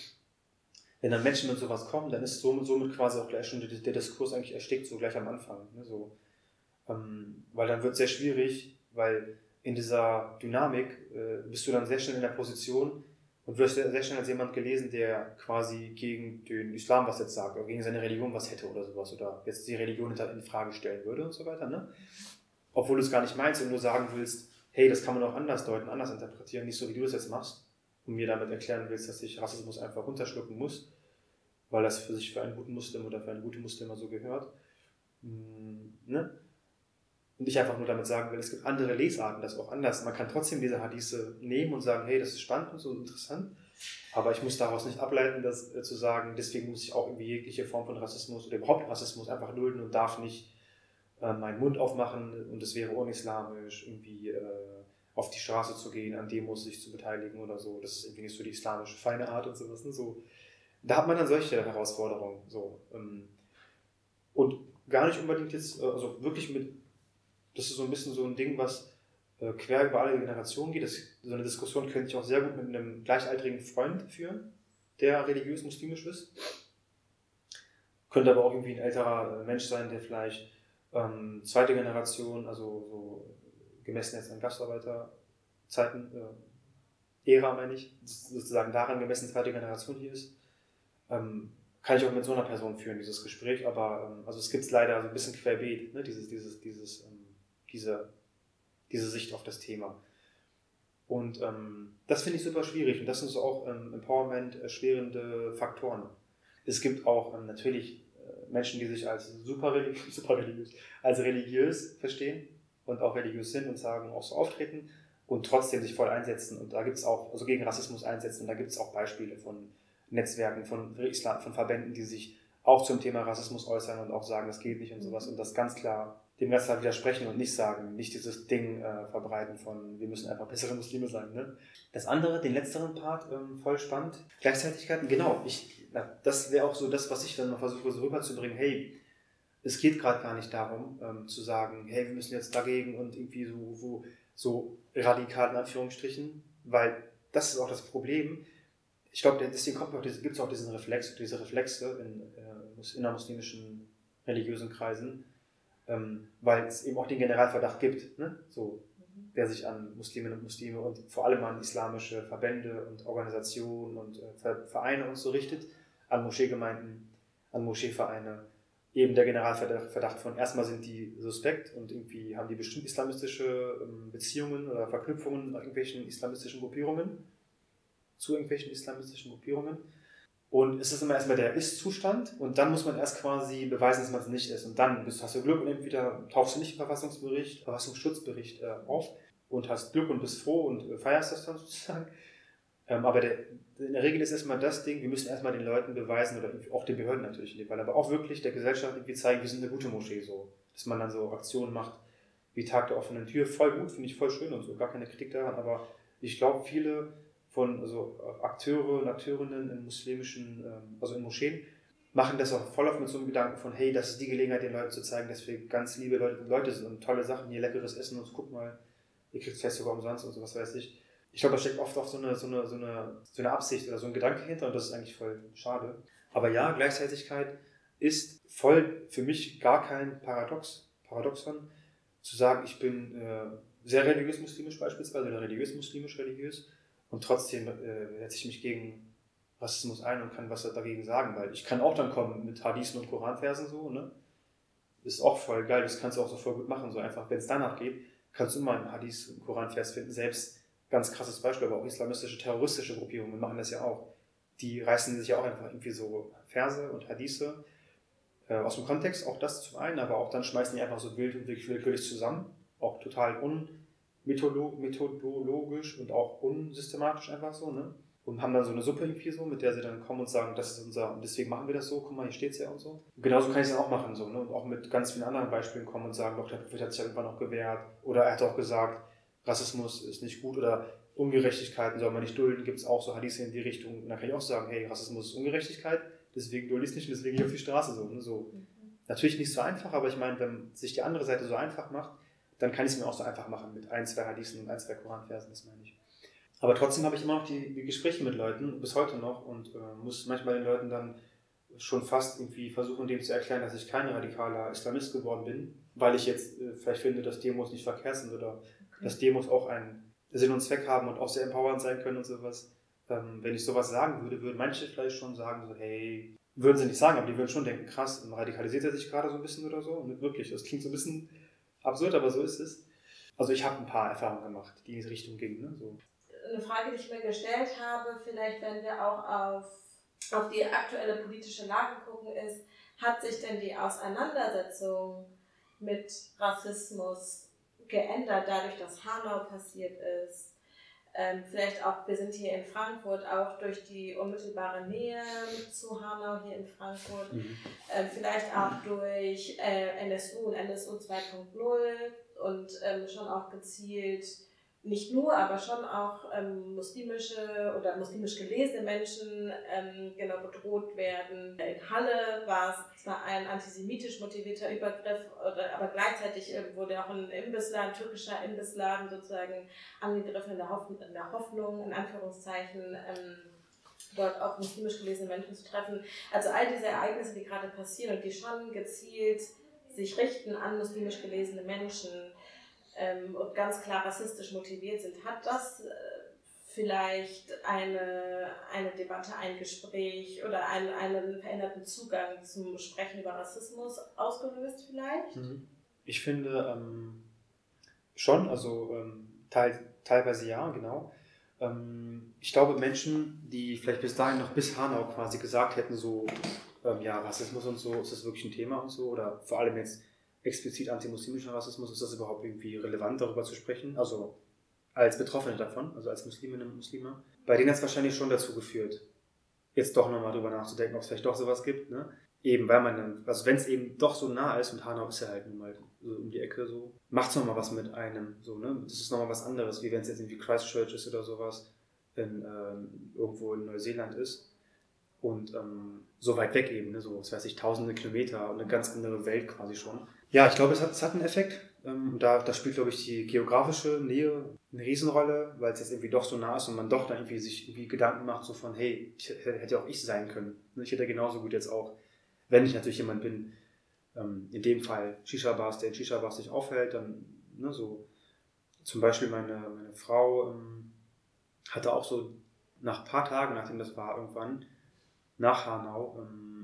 Wenn dann Menschen mit sowas kommen, dann ist somit, somit quasi auch gleich schon der, der Diskurs eigentlich erstickt, so gleich am Anfang. Ne, so. Ähm, weil dann wird es sehr schwierig, weil in dieser Dynamik äh, bist du dann sehr schnell in der Position, und wirst sehr schnell als jemand gelesen, der quasi gegen den Islam was jetzt sagt oder gegen seine Religion was hätte oder sowas oder jetzt die Religion in Frage stellen würde und so weiter. Ne? Obwohl du es gar nicht meinst und nur sagen willst, hey, das kann man auch anders deuten, anders interpretieren, nicht so wie du es jetzt machst und mir damit erklären willst, dass ich Rassismus einfach runterschlucken muss, weil das für sich für einen guten Muslim oder für einen guten Muslimer so gehört. Hm, ne? Und ich einfach nur damit sagen will, es gibt andere Lesarten, das auch anders. Man kann trotzdem diese Hadithe nehmen und sagen, hey, das ist spannend und so interessant. Aber ich muss daraus nicht ableiten, das äh, zu sagen, deswegen muss ich auch irgendwie jegliche Form von Rassismus oder überhaupt Rassismus einfach dulden und darf nicht äh, meinen Mund aufmachen und es wäre unislamisch, irgendwie äh, auf die Straße zu gehen, an Demos sich zu beteiligen oder so. Das ist irgendwie nicht so die islamische feine Art und sowas. Ne? So, da hat man dann solche Herausforderungen. So, ähm, und gar nicht unbedingt jetzt, äh, also wirklich mit das ist so ein bisschen so ein Ding, was äh, quer über alle Generationen geht. Das, so eine Diskussion könnte ich auch sehr gut mit einem gleichaltrigen Freund führen, der religiös-muslimisch ist. Könnte aber auch irgendwie ein älterer äh, Mensch sein, der vielleicht ähm, zweite Generation, also so gemessen jetzt an Gastarbeiterzeiten, äh, Ära meine ich, sozusagen daran gemessen zweite Generation hier ist. Ähm, kann ich auch mit so einer Person führen, dieses Gespräch, aber ähm, also es gibt es leider so ein bisschen querbeet, ne? dieses, dieses, dieses ähm, diese, diese Sicht auf das Thema. Und ähm, das finde ich super schwierig und das sind so auch ähm, Empowerment erschwerende Faktoren. Es gibt auch ähm, natürlich äh, Menschen, die sich als super, religiös, [laughs] super religiös, als religiös verstehen und auch religiös sind und sagen, auch so auftreten und trotzdem sich voll einsetzen. Und da gibt es auch, also gegen Rassismus einsetzen, und da gibt es auch Beispiele von Netzwerken, von Islam, von Verbänden, die sich auch zum Thema Rassismus äußern und auch sagen, das geht nicht und sowas und das ganz klar dem Rest halt widersprechen und nicht sagen, nicht dieses Ding äh, verbreiten von, wir müssen einfach bessere Muslime sein. Ne? Das andere, den letzteren Part, ähm, voll spannend. Gleichzeitigkeiten, genau, ich, na, das wäre auch so das, was ich dann mal versuche so rüberzubringen, hey, es geht gerade gar nicht darum, ähm, zu sagen, hey, wir müssen jetzt dagegen und irgendwie so, so, so radikal in Anführungsstrichen, weil das ist auch das Problem. Ich glaube, deswegen gibt es auch diesen Reflex, diese Reflexe in äh, innermuslimischen religiösen Kreisen, ähm, weil es eben auch den Generalverdacht gibt, ne? so, der sich an Musliminnen und Muslime und vor allem an islamische Verbände und Organisationen und äh, Vereine und so richtet, an Moscheegemeinden, an Moscheevereine. Eben der Generalverdacht von erstmal sind die suspekt und irgendwie haben die bestimmt islamistische ähm, Beziehungen oder Verknüpfungen nach irgendwelchen islamistischen Gruppierungen, zu irgendwelchen islamistischen Gruppierungen. Und es ist immer erstmal der Ist-Zustand und dann muss man erst quasi beweisen, dass man es nicht ist. Und dann bist, hast du Glück und entweder tauchst du nicht im Verfassungsbericht, Verfassungsschutzbericht äh, auf und hast Glück und bist froh und äh, feierst das dann [laughs] sozusagen. Ähm, aber der, in der Regel ist erstmal das Ding, wir müssen erstmal den Leuten beweisen oder auch den Behörden natürlich in dem Fall, aber auch wirklich der Gesellschaft irgendwie zeigen, wir sind eine gute Moschee so. Dass man dann so Aktionen macht wie Tag der offenen Tür, voll gut, finde ich voll schön und so, gar keine Kritik daran, aber ich glaube, viele von also Akteure und Akteurinnen in muslimischen, ähm, also in Moscheen, machen das auch voll auf mit so einem Gedanken von, hey, das ist die Gelegenheit, den Leuten zu zeigen, dass wir ganz liebe Leute, Leute sind und tolle Sachen, hier leckeres Essen und guck mal, ihr kriegt vielleicht sogar umsonst und so, was weiß ich. Ich glaube, da steckt oft auch so eine, so, eine, so, eine, so eine Absicht oder so ein Gedanke hinter und das ist eigentlich voll schade. Aber ja, Gleichzeitigkeit ist voll für mich gar kein Paradox, Paradoxon, zu sagen, ich bin äh, sehr religiös-muslimisch beispielsweise oder religiös-muslimisch-religiös und trotzdem äh, setze ich mich gegen Rassismus ein und kann was dagegen sagen, weil ich kann auch dann kommen mit Hadithen und Koranversen so, ne? Ist auch voll geil, das kannst du auch so voll gut machen, so einfach, wenn es danach geht, kannst du immer einen Hadith und Koranvers finden, selbst ganz krasses Beispiel, aber auch islamistische, terroristische Gruppierungen machen das ja auch. Die reißen sich ja auch einfach irgendwie so Verse und Hadithe äh, aus dem Kontext, auch das zum einen, aber auch dann schmeißen die einfach so wild und willkürlich zusammen, auch total unmethodologisch und auch unsystematisch einfach so, ne? und haben dann so eine Suppe irgendwie so, mit der sie dann kommen und sagen, das ist unser, und deswegen machen wir das so, guck mal, hier steht es ja und so. Und genauso kann ich es dann auch machen, so, ne? Und auch mit ganz vielen anderen Beispielen kommen und sagen, doch, der Prophet hat sich ja irgendwann noch gewehrt. Oder er hat auch gesagt, Rassismus ist nicht gut oder Ungerechtigkeiten soll man nicht dulden, gibt es auch so Hadithe in die Richtung. Und dann kann ich auch sagen, hey, Rassismus ist Ungerechtigkeit, deswegen dulde ich es nicht und deswegen gehe ich auf die Straße so. Ne? so. Mhm. Natürlich nicht so einfach, aber ich meine, wenn sich die andere Seite so einfach macht, dann kann ich es mir auch so einfach machen mit ein, zwei Hadithen und ein, zwei Koranversen, das meine ich. Aber trotzdem habe ich immer noch die, die, Gespräche mit Leuten, bis heute noch, und äh, muss manchmal den Leuten dann schon fast irgendwie versuchen, dem zu erklären, dass ich kein radikaler Islamist geworden bin, weil ich jetzt äh, vielleicht finde, dass Demos nicht verkehrt sind oder okay. dass Demos auch einen Sinn und Zweck haben und auch sehr empowernd sein können und sowas. Ähm, wenn ich sowas sagen würde, würden manche vielleicht schon sagen, so, hey, würden sie nicht sagen, aber die würden schon denken, krass, radikalisiert er sich gerade so ein bisschen oder so? Und wirklich, das klingt so ein bisschen absurd, aber so ist es. Also ich habe ein paar Erfahrungen gemacht, die in diese Richtung gingen. Ne? So eine Frage, die ich mir gestellt habe, vielleicht wenn wir auch auf, auf die aktuelle politische Lage gucken, ist, hat sich denn die Auseinandersetzung mit Rassismus geändert, dadurch, dass Hanau passiert ist? Ähm, vielleicht auch, wir sind hier in Frankfurt, auch durch die unmittelbare Nähe zu Hanau hier in Frankfurt, mhm. ähm, vielleicht auch durch äh, NSU und NSU 2.0 und ähm, schon auch gezielt nicht nur, aber schon auch ähm, muslimische oder muslimisch gelesene Menschen ähm, genau bedroht werden. In Halle war es zwar ein antisemitisch motivierter Übergriff, oder, aber gleichzeitig äh, wurde auch ein Imbissladen, türkischer Imbissladen sozusagen angegriffen in der, Hoffnung, in, der Hoffnung, in Anführungszeichen, ähm, dort auch muslimisch gelesene Menschen zu treffen. Also all diese Ereignisse, die gerade passieren und die schon gezielt sich richten an muslimisch gelesene Menschen, ähm, und ganz klar rassistisch motiviert sind, hat das äh, vielleicht eine, eine Debatte, ein Gespräch oder einen, einen veränderten Zugang zum Sprechen über Rassismus ausgelöst vielleicht? Mhm. Ich finde ähm, schon, also ähm, teil, teilweise ja, genau. Ähm, ich glaube, Menschen, die vielleicht bis dahin noch bis Hanau quasi gesagt hätten, so, ähm, ja, Rassismus und so, ist das wirklich ein Thema und so, oder vor allem jetzt explizit antimuslimischer Rassismus, ist das überhaupt irgendwie relevant, darüber zu sprechen? Also als Betroffene davon, also als Musliminnen und Muslime. Bei denen hat es wahrscheinlich schon dazu geführt, jetzt doch nochmal drüber nachzudenken, ob es vielleicht doch sowas gibt. Ne? Eben, weil man dann, also wenn es eben doch so nah ist und Hanau ist ja halt nun mal so um die Ecke so, macht es nochmal was mit einem. So, ne? Das ist nochmal was anderes, wie wenn es jetzt irgendwie Christchurch ist oder sowas, wenn ähm, irgendwo in Neuseeland ist und ähm, so weit weg eben, ne? so, was weiß ich, tausende Kilometer und eine ganz andere Welt quasi schon. Ja, ich glaube, es hat, es hat einen Effekt. Ähm, da, da spielt, glaube ich, die geografische Nähe eine Riesenrolle, weil es jetzt irgendwie doch so nah ist und man doch dann irgendwie sich irgendwie Gedanken macht, so von, hey, ich, hätte auch ich sein können. Ne, ich hätte genauso gut jetzt auch, wenn ich natürlich jemand bin, ähm, in dem Fall Shisha-Bars, der in Shisha-Bars sich aufhält, dann, ne, so, zum Beispiel meine, meine Frau ähm, hatte auch so nach ein paar Tagen, nachdem das war, irgendwann, nach Hanau, ähm,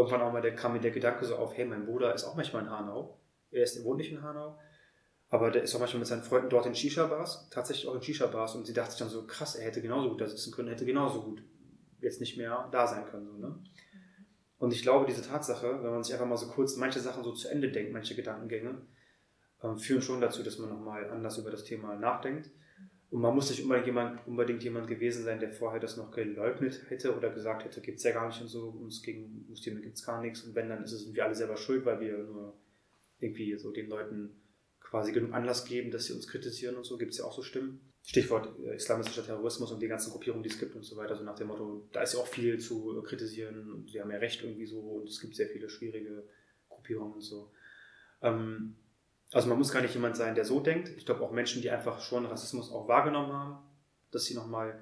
irgendwann auch mal der, kam mir der Gedanke so auf, hey, mein Bruder ist auch manchmal in Hanau. Er ist, wohnt nicht in Hanau. Aber der ist auch manchmal mit seinen Freunden dort in Shisha-Bars, tatsächlich auch in Shisha-Bars. Und sie dachte sich dann so, krass, er hätte genauso gut da sitzen können, er hätte genauso gut jetzt nicht mehr da sein können. So, ne? Und ich glaube, diese Tatsache, wenn man sich einfach mal so kurz manche Sachen so zu Ende denkt, manche Gedankengänge, ähm, führen schon dazu, dass man nochmal anders über das Thema nachdenkt. Und man muss nicht unbedingt jemand, unbedingt jemand gewesen sein, der vorher das noch geleugnet hätte oder gesagt hätte, gibt es ja gar nicht und so, uns gegen Muslime gibt es gar nichts. Und wenn, dann ist es irgendwie alle selber schuld, weil wir nur irgendwie so den Leuten quasi genug Anlass geben, dass sie uns kritisieren und so. Gibt es ja auch so Stimmen. Stichwort äh, islamischer Terrorismus und die ganzen Gruppierungen, die es gibt und so weiter. So nach dem Motto, da ist ja auch viel zu kritisieren und sie haben ja recht irgendwie so und es gibt sehr viele schwierige Gruppierungen und so. Ähm, also man muss gar nicht jemand sein, der so denkt. Ich glaube auch Menschen, die einfach schon Rassismus auch wahrgenommen haben, dass sie nochmal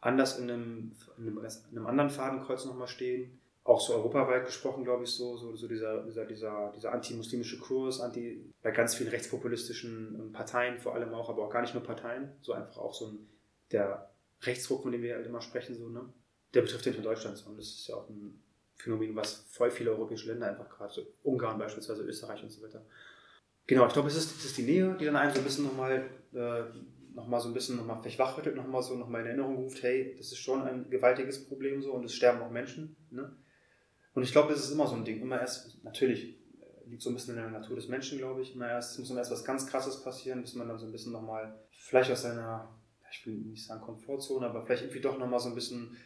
anders in einem, in einem, in einem anderen Fadenkreuz nochmal stehen. Auch so europaweit gesprochen, glaube ich, so, so, so dieser, dieser, dieser, dieser antimuslimische Kurs, anti, bei ganz vielen rechtspopulistischen ähm, Parteien vor allem auch, aber auch gar nicht nur Parteien, so einfach auch so ein, der Rechtsruck, von dem wir halt immer sprechen, so, ne? der betrifft nicht nur Deutschland, sondern das ist ja auch ein Phänomen, was voll viele europäische Länder einfach gerade, so Ungarn beispielsweise, Österreich und so weiter. Genau, ich glaube, es ist, es ist die Nähe, die dann einen so ein bisschen nochmal äh, noch mal so ein bisschen nochmal vielleicht wachrüttelt, nochmal so nochmal in Erinnerung ruft, hey, das ist schon ein gewaltiges Problem so und es sterben auch Menschen. Ne? Und ich glaube, das ist immer so ein Ding. Immer erst, natürlich äh, liegt so ein bisschen in der Natur des Menschen, glaube ich. Immer erst, es muss immer erst was ganz Krasses passieren, bis man dann so ein bisschen nochmal, vielleicht aus seiner, ich will nicht sagen Komfortzone, aber vielleicht irgendwie doch nochmal so ein bisschen,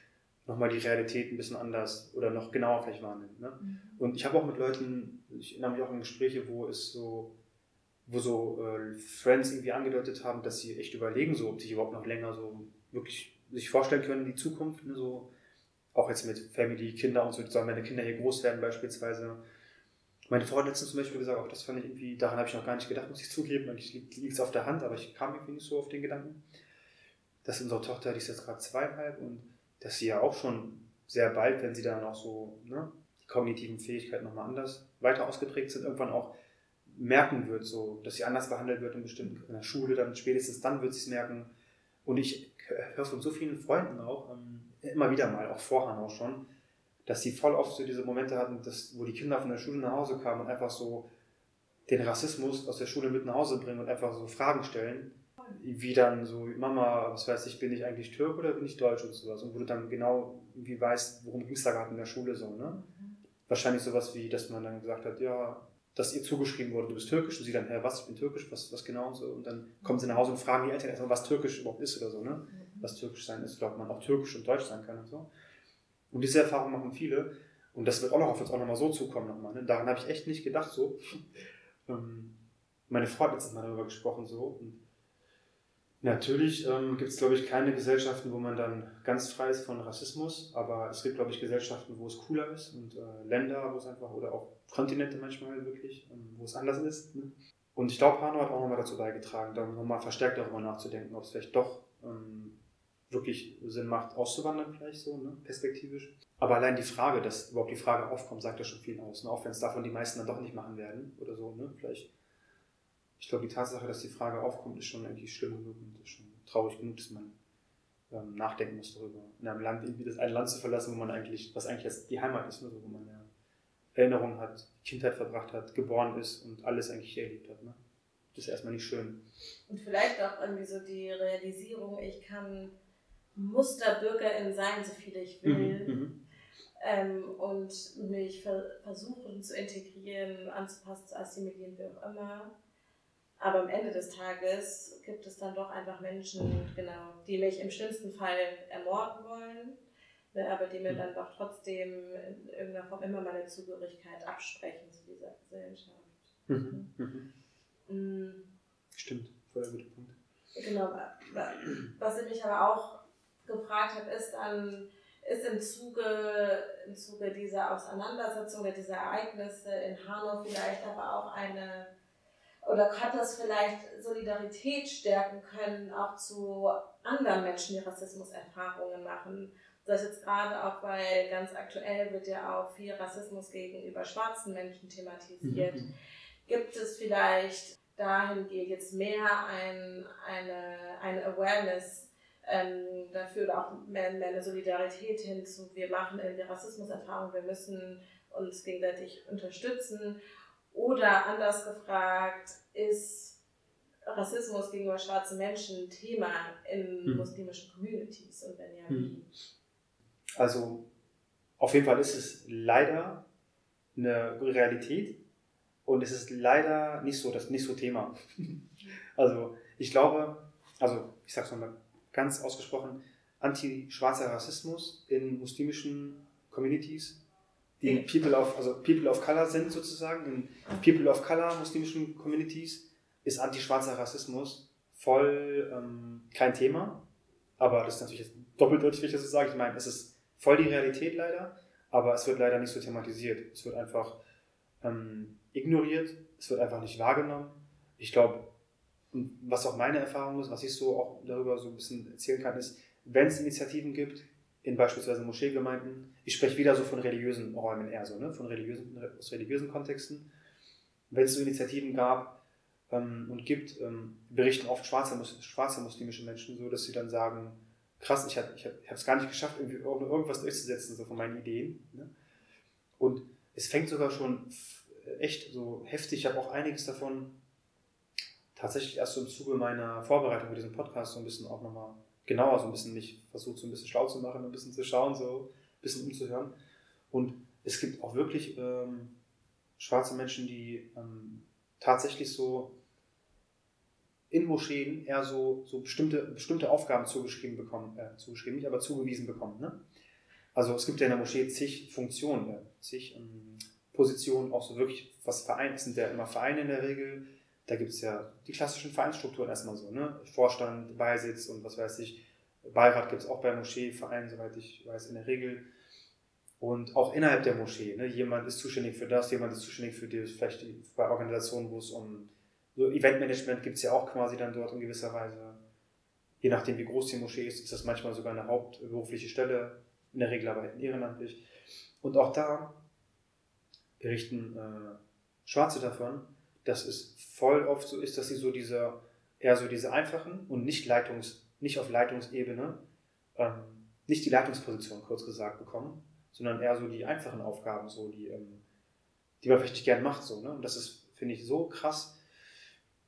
nochmal die Realität ein bisschen anders oder noch genauer vielleicht wahrnimmt. Ne? Mhm. Und ich habe auch mit Leuten, ich erinnere mich auch an Gespräche, wo es so, wo so äh, Friends irgendwie angedeutet haben, dass sie echt überlegen, so, ob sie überhaupt noch länger so wirklich sich vorstellen können, die Zukunft, ne, so. Auch jetzt mit Family, Kinder und so, sollen meine Kinder hier groß werden beispielsweise. Meine Frau hat letztens zum Beispiel gesagt, auch das fand ich irgendwie, daran habe ich noch gar nicht gedacht, muss ich zugeben, eigentlich liegt es auf der Hand, aber ich kam irgendwie nicht so auf den Gedanken, dass unsere Tochter, die ist jetzt gerade zweieinhalb und dass sie ja auch schon sehr bald, wenn sie dann auch so ne, die kognitiven Fähigkeiten nochmal anders weiter ausgeprägt sind, irgendwann auch merken wird, so, dass sie anders behandelt wird in bestimmten in der Schule, dann spätestens dann wird sie es merken. Und ich höre von so vielen Freunden auch, ähm, immer wieder mal, auch vorher auch schon, dass sie voll oft so diese Momente hatten, dass, wo die Kinder von der Schule nach Hause kamen und einfach so den Rassismus aus der Schule mit nach Hause bringen und einfach so Fragen stellen, wie dann so, Mama, was weiß ich, bin ich eigentlich Türk oder bin ich Deutsch und sowas und wo du dann genau irgendwie weißt, worum ging es da gerade in der Schule so, ne? Mhm. Wahrscheinlich sowas wie, dass man dann gesagt hat, ja, dass ihr zugeschrieben wurde, du bist türkisch und sie dann, Herr, was, ich bin türkisch, was, was genau und so und dann kommen sie nach Hause und fragen die Eltern erstmal, was türkisch überhaupt ist oder so, ne? Mhm was türkisch sein ist, ob man auch türkisch und deutsch sein kann und so. Und diese Erfahrung machen viele. Und das wird auch noch auf uns auch nochmal so zukommen nochmal. Ne? Daran habe ich echt nicht gedacht so. Ähm, meine Frau hat jetzt mal darüber gesprochen so. Und natürlich ähm, gibt es, glaube ich, keine Gesellschaften, wo man dann ganz frei ist von Rassismus. Aber es gibt, glaube ich, Gesellschaften, wo es cooler ist und äh, Länder, wo es einfach, oder auch Kontinente manchmal wirklich, ähm, wo es anders ist. Ne? Und ich glaube, Hanno hat auch nochmal dazu beigetragen, da nochmal verstärkt darüber nachzudenken, ob es vielleicht doch ähm, wirklich Sinn macht, auszuwandern, vielleicht so, ne, perspektivisch. Aber allein die Frage, dass überhaupt die Frage aufkommt, sagt ja schon viel aus. Ne? Auch wenn es davon die meisten dann doch nicht machen werden oder so, ne? Vielleicht. Ich glaube, die Tatsache, dass die Frage aufkommt, ist schon eigentlich schlimm genug und ist schon traurig genug, dass man ähm, nachdenken muss darüber. In einem Land, irgendwie das ein Land zu verlassen, wo man eigentlich, was eigentlich jetzt die Heimat ist, ne? wo man ja Erinnerungen hat, Kindheit verbracht hat, geboren ist und alles eigentlich hier erlebt hat. Ne? Das ist erstmal nicht schön. Und vielleicht auch irgendwie so die Realisierung, ich kann Musterbürgerin sein, so viel ich will. Mhm, mhm, ähm, und mich ver versuchen zu integrieren, anzupassen, zu assimilieren, wie auch immer. Aber am Ende des Tages gibt es dann doch einfach Menschen, genau, die mich im schlimmsten Fall ermorden wollen, ne, aber die mir mhm. dann doch trotzdem in irgendeiner Form immer meine Zugehörigkeit absprechen zu dieser Gesellschaft. Mhm. Mhm. mhm. Stimmt, voll der gute Punkt. Genau, was ich mich aber auch gefragt habe, ist dann, ist im Zuge, im Zuge dieser Auseinandersetzung, dieser Ereignisse in Hanau vielleicht aber auch eine, oder hat das vielleicht Solidarität stärken können, auch zu anderen Menschen, die Rassismuserfahrungen machen? Das jetzt gerade auch, weil ganz aktuell wird ja auch viel Rassismus gegenüber schwarzen Menschen thematisiert. Mhm. Gibt es vielleicht dahingehend jetzt mehr ein, eine, eine Awareness ähm, dafür oder auch mehr, mehr eine Solidarität hin zu, wir machen irgendwie Rassismuserfahrung, wir müssen uns gegenseitig unterstützen. Oder anders gefragt, ist Rassismus gegenüber schwarzen Menschen ein Thema in hm. muslimischen Communities und wenn ja, hm. wie? Also auf jeden Fall ist es leider eine Realität und es ist leider nicht so das nicht so Thema. [laughs] also ich glaube, also ich sag's nochmal ganz ausgesprochen anti-schwarzer Rassismus in muslimischen Communities, die People of, also People of Color sind sozusagen, in People of Color muslimischen Communities ist antischwarzer Rassismus voll ähm, kein Thema. Aber das ist natürlich jetzt doppeldeutig, wenn ich das so sage. Ich meine, es ist voll die Realität leider, aber es wird leider nicht so thematisiert. Es wird einfach ähm, ignoriert, es wird einfach nicht wahrgenommen. Ich glaube, was auch meine Erfahrung ist, was ich so auch darüber so ein bisschen erzählen kann, ist, wenn es Initiativen gibt, in beispielsweise Moscheegemeinden, ich spreche wieder so von religiösen Räumen eher so, ne? von religiösen, aus religiösen Kontexten, wenn es so Initiativen gab ähm, und gibt, ähm, berichten oft schwarze, schwarze muslimische Menschen so, dass sie dann sagen, krass, ich habe ich hab, es gar nicht geschafft, irgendwie irgendwas durchzusetzen, so von meinen Ideen. Ne? Und es fängt sogar schon echt so heftig, ich habe auch einiges davon tatsächlich erst so im Zuge meiner Vorbereitung für diesen Podcast so ein bisschen auch nochmal genauer so ein bisschen mich versucht, so ein bisschen schlau zu machen, ein bisschen zu schauen, so ein bisschen umzuhören. Und es gibt auch wirklich ähm, schwarze Menschen, die ähm, tatsächlich so in Moscheen eher so, so bestimmte, bestimmte Aufgaben zugeschrieben bekommen, äh, zugeschrieben, nicht, aber zugewiesen bekommen. Ne? Also es gibt ja in der Moschee zig Funktionen, zig ähm, Positionen, auch so wirklich, was Vereine sind ja immer Vereine in der Regel, da gibt es ja die klassischen Vereinsstrukturen erstmal so, ne? Vorstand, Beisitz und was weiß ich. Beirat gibt es auch bei Moscheevereinen, soweit ich weiß, in der Regel. Und auch innerhalb der Moschee. Ne? Jemand ist zuständig für das, jemand ist zuständig für die, vielleicht bei Organisationen, wo es um so Eventmanagement gibt es ja auch quasi dann dort in gewisser Weise. Je nachdem, wie groß die Moschee ist, ist das manchmal sogar eine hauptberufliche Stelle, in der Regel aber halt ehrenamtlich. Und auch da berichten äh, Schwarze davon, dass es voll oft so ist, dass sie so diese, eher so diese einfachen und nicht, Leitungs, nicht auf Leitungsebene, ähm, nicht die Leitungsposition kurz gesagt bekommen, sondern eher so die einfachen Aufgaben, so die, ähm, die man vielleicht nicht gern macht. So, ne? Und das ist, finde ich, so krass.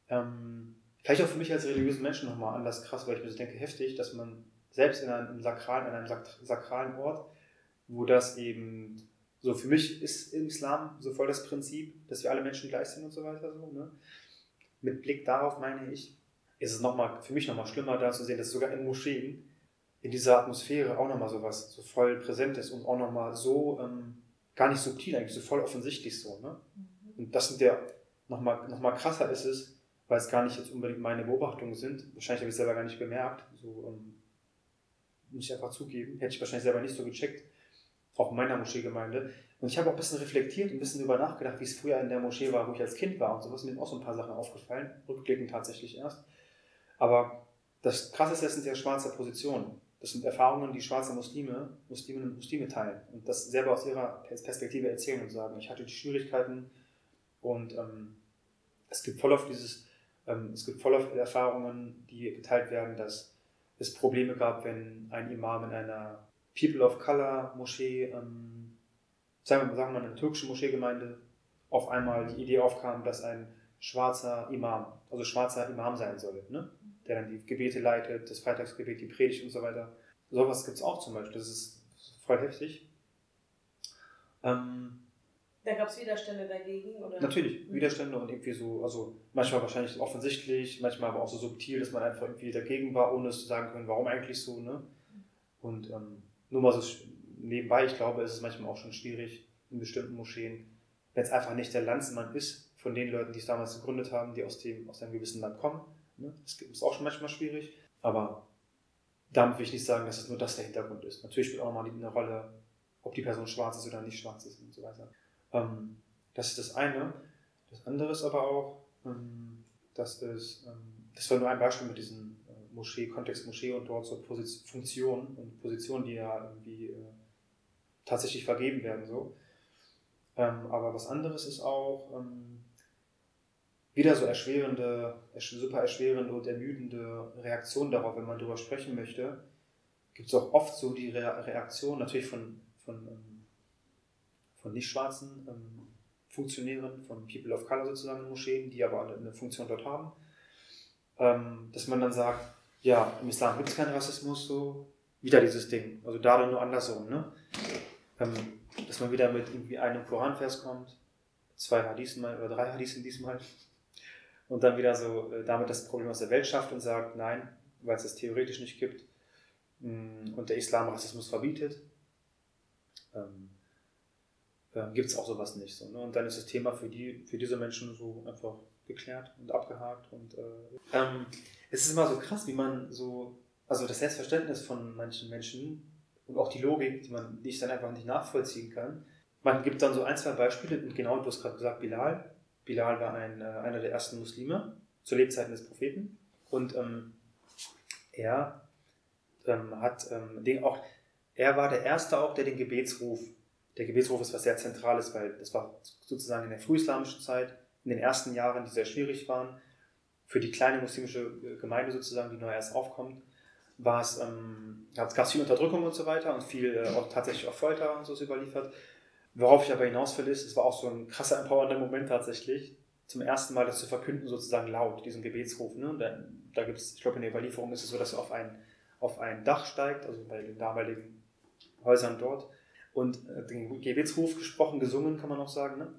Ähm, vielleicht auch für mich als religiösen Menschen nochmal anders krass, weil ich mir so denke, heftig, dass man selbst in einem, sakralen, in einem sakralen Ort, wo das eben so, für mich ist im Islam so voll das Prinzip, dass wir alle Menschen gleich sind und so weiter. So, ne? Mit Blick darauf meine ich, ist es noch mal, für mich nochmal schlimmer da zu sehen, dass sogar in Moscheen in dieser Atmosphäre auch nochmal sowas so voll präsent ist und auch nochmal so ähm, gar nicht subtil, eigentlich so voll offensichtlich so. Ne? Mhm. Und das sind der nochmal noch mal krasser ist es, weil es gar nicht jetzt unbedingt meine Beobachtungen sind. Wahrscheinlich habe ich es selber gar nicht bemerkt. So, ähm, muss ich einfach zugeben. Hätte ich wahrscheinlich selber nicht so gecheckt auch in meiner Moscheegemeinde. Und ich habe auch ein bisschen reflektiert und ein bisschen darüber nachgedacht, wie es früher in der Moschee war, wo ich als Kind war und so. Was mir auch so ein paar Sachen aufgefallen, rückblickend tatsächlich erst. Aber das Krasseste sind ja schwarze Positionen. Das sind Erfahrungen, die schwarze Muslime, Musliminnen und Muslime teilen und das selber aus ihrer Perspektive erzählen und sagen, ich hatte die Schwierigkeiten und ähm, es gibt voll auf dieses, ähm, es gibt voll auf Erfahrungen, die geteilt werden, dass es Probleme gab, wenn ein Imam in einer People of Color Moschee, ähm, sagen wir mal eine türkische Moscheegemeinde, auf einmal die Idee aufkam, dass ein schwarzer Imam, also schwarzer Imam sein soll, ne? der dann die Gebete leitet, das Freitagsgebet, die Predigt und so weiter. Sowas gibt es auch zum Beispiel, das ist voll heftig. Ähm, da gab es Widerstände dagegen? Oder? Natürlich, mhm. Widerstände und irgendwie so, also manchmal wahrscheinlich offensichtlich, manchmal aber auch so subtil, dass man einfach irgendwie dagegen war, ohne es zu sagen können, warum eigentlich so. Ne? Und ähm, nur mal so nebenbei, ich glaube, es ist manchmal auch schon schwierig in bestimmten Moscheen, wenn es einfach nicht der Landsmann ist von den Leuten, die es damals gegründet haben, die aus, dem, aus einem gewissen Land kommen. Ne? Das ist auch schon manchmal schwierig, aber damit will ich nicht sagen, dass es nur das der Hintergrund ist. Natürlich spielt auch nochmal eine Rolle, ob die Person schwarz ist oder nicht schwarz ist und so weiter. Ähm, das ist das eine. Das andere ist aber auch, ähm, das ist, ähm, das war nur ein Beispiel mit diesen Moschee, Kontext Moschee und dort so Position, Funktionen und Positionen, die ja irgendwie äh, tatsächlich vergeben werden. So. Ähm, aber was anderes ist auch ähm, wieder so erschwerende, super erschwerende und ermüdende Reaktionen darauf, wenn man darüber sprechen möchte. Gibt es auch oft so die Re Reaktion natürlich von, von, ähm, von nicht schwarzen ähm, Funktionären, von People of Color sozusagen in Moscheen, die aber eine Funktion dort haben, ähm, dass man dann sagt, ja, im Islam gibt es keinen Rassismus, so wieder dieses Ding. Also da dann nur andersrum, ne? Ähm, dass man wieder mit irgendwie einem Koranvers kommt, zwei Hadithen mal, oder drei Hadithen diesmal, und dann wieder so äh, damit das Problem aus der Welt schafft und sagt, nein, weil es das theoretisch nicht gibt mh, mm, und der Islam Rassismus verbietet, ähm, äh, gibt es auch sowas nicht. So, ne? Und dann ist das Thema für, die, für diese Menschen so einfach geklärt und abgehakt. Und äh, ähm, es ist immer so krass, wie man so, also das Selbstverständnis von manchen Menschen und auch die Logik, die, man, ich dann einfach nicht nachvollziehen kann. Man gibt dann so ein, zwei Beispiele, und genau, du hast gerade gesagt, Bilal. Bilal war ein, äh, einer der ersten Muslime zu Lebzeiten des Propheten. Und ähm, er ähm, hat ähm, den auch, er war der Erste auch, der den Gebetsruf, der Gebetsruf ist was sehr Zentrales, weil das war sozusagen in der frühislamischen Zeit, in den ersten Jahren, die sehr schwierig waren, für die kleine muslimische Gemeinde sozusagen, die neu erst aufkommt, war es, ähm, gab es viel Unterdrückung und so weiter und viel äh, auch tatsächlich auch Folter und so ist überliefert. Worauf ich aber hinaus will, ist, es war auch so ein krasser empowernder Moment tatsächlich, zum ersten Mal das zu verkünden, sozusagen laut, diesen Gebetsruf. Ne? Da, da gibt es, ich glaube, in der Überlieferung ist es so, dass er auf ein, auf ein Dach steigt, also bei den damaligen Häusern dort, und äh, den Gebetsruf gesprochen, gesungen, kann man auch sagen. Ne?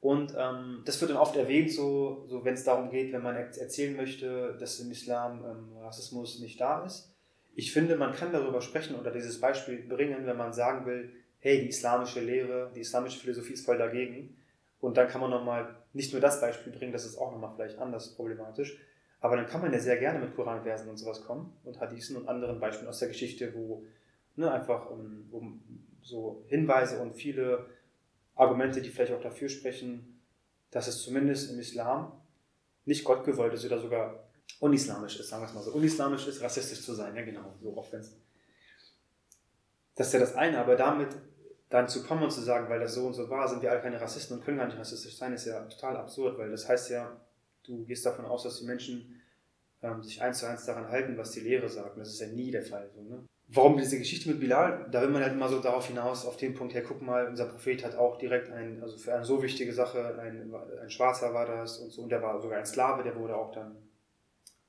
Und ähm, das wird dann oft erwähnt, so, so wenn es darum geht, wenn man erzählen möchte, dass im Islam ähm, Rassismus nicht da ist. Ich finde, man kann darüber sprechen oder dieses Beispiel bringen, wenn man sagen will, hey, die islamische Lehre, die islamische Philosophie ist voll dagegen. Und dann kann man nochmal nicht nur das Beispiel bringen, das ist auch nochmal vielleicht anders problematisch, aber dann kann man ja sehr gerne mit Koranversen und sowas kommen und Hadithen und anderen Beispielen aus der Geschichte, wo ne, einfach um, um so Hinweise und viele Argumente, die vielleicht auch dafür sprechen, dass es zumindest im Islam nicht Gott gewollt ist oder sogar unislamisch ist, sagen wir es mal so. Unislamisch ist, rassistisch zu sein, ja genau, so oft wenn's. Das ist ja das eine, aber damit dann zu kommen und zu sagen, weil das so und so war, sind wir alle keine Rassisten und können gar nicht rassistisch sein, ist ja total absurd, weil das heißt ja, du gehst davon aus, dass die Menschen ähm, sich eins zu eins daran halten, was die Lehre sagt. Und das ist ja nie der Fall. So, ne? Warum diese Geschichte mit Bilal? Da will man halt immer so darauf hinaus, auf den Punkt, her, guck mal, unser Prophet hat auch direkt ein, also für eine so wichtige Sache, ein, ein Schwarzer war das und so, und der war sogar ein Sklave, der wurde auch dann,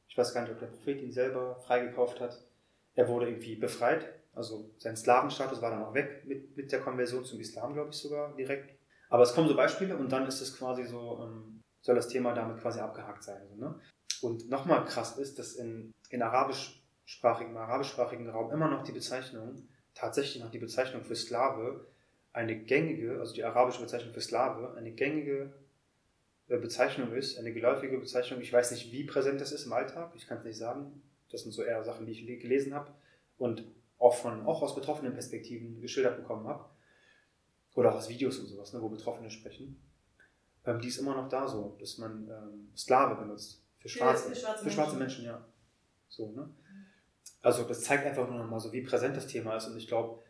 ich weiß gar nicht, ob der Prophet ihn selber freigekauft hat. Er wurde irgendwie befreit, also sein Sklavenstatus war dann auch weg mit, mit der Konversion zum Islam, glaube ich sogar direkt. Aber es kommen so Beispiele und dann ist es quasi so, ähm, soll das Thema damit quasi abgehakt sein. So, ne? Und nochmal krass ist, dass in, in arabisch arabischsprachigen, im arabischsprachigen Raum immer noch die Bezeichnung, tatsächlich noch die Bezeichnung für Sklave, eine gängige, also die arabische Bezeichnung für Sklave, eine gängige äh, Bezeichnung ist, eine geläufige Bezeichnung. Ich weiß nicht, wie präsent das ist im Alltag, ich kann es nicht sagen. Das sind so eher Sachen, die ich gelesen habe und auch, von, auch aus betroffenen Perspektiven geschildert bekommen habe. Oder auch aus Videos und sowas, ne, wo Betroffene sprechen. Ähm, die ist immer noch da so, dass man ähm, Sklave benutzt. Für schwarze, für schwarze, für schwarze Menschen. Menschen. ja. So, ne? Also das zeigt einfach nur nochmal so, wie präsent das Thema ist. Und ich glaube,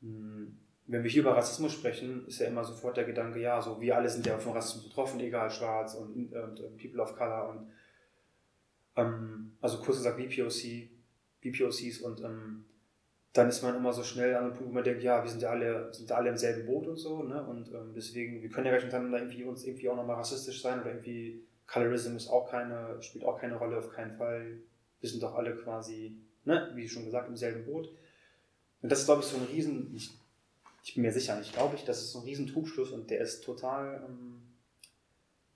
hm, wenn wir hier über Rassismus sprechen, ist ja immer sofort der Gedanke, ja, so wir alle sind ja von Rassismus betroffen, egal schwarz und, und, und People of Color und ähm, also kurz gesagt BPOC, BPOCs und ähm, dann ist man immer so schnell an einem Punkt, wo man denkt, ja, wir sind ja alle, sind alle im selben Boot und so, ne? Und ähm, deswegen, wir können ja gleich miteinander irgendwie uns irgendwie auch nochmal rassistisch sein oder irgendwie Colorism ist auch keine, spielt auch keine Rolle, auf keinen Fall. Wir sind doch alle quasi ne, wie schon gesagt, im selben Boot. Und das ist, glaube ich, so ein Riesen, ich, ich bin mir sicher nicht, glaube ich, das ist so ein riesen Trugschluss und der ist total ähm,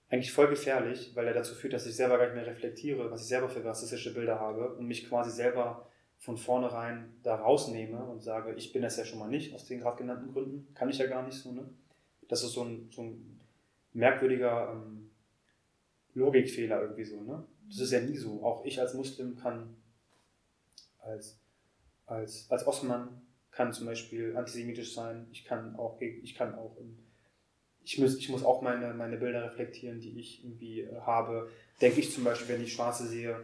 eigentlich voll gefährlich, weil er dazu führt, dass ich selber gar nicht mehr reflektiere, was ich selber für rassistische Bilder habe und mich quasi selber von vornherein da rausnehme und sage, ich bin das ja schon mal nicht, aus den gerade genannten Gründen. Kann ich ja gar nicht so, ne? Das ist so ein, so ein merkwürdiger ähm, Logikfehler irgendwie so, ne? Das ist ja nie so. Auch ich als Muslim kann als, als, als Osman kann zum Beispiel antisemitisch sein. Ich kann auch, ich kann auch, ich muss, ich muss auch meine, meine Bilder reflektieren, die ich irgendwie äh, habe. Denke ich zum Beispiel, wenn ich Schwarze sehe,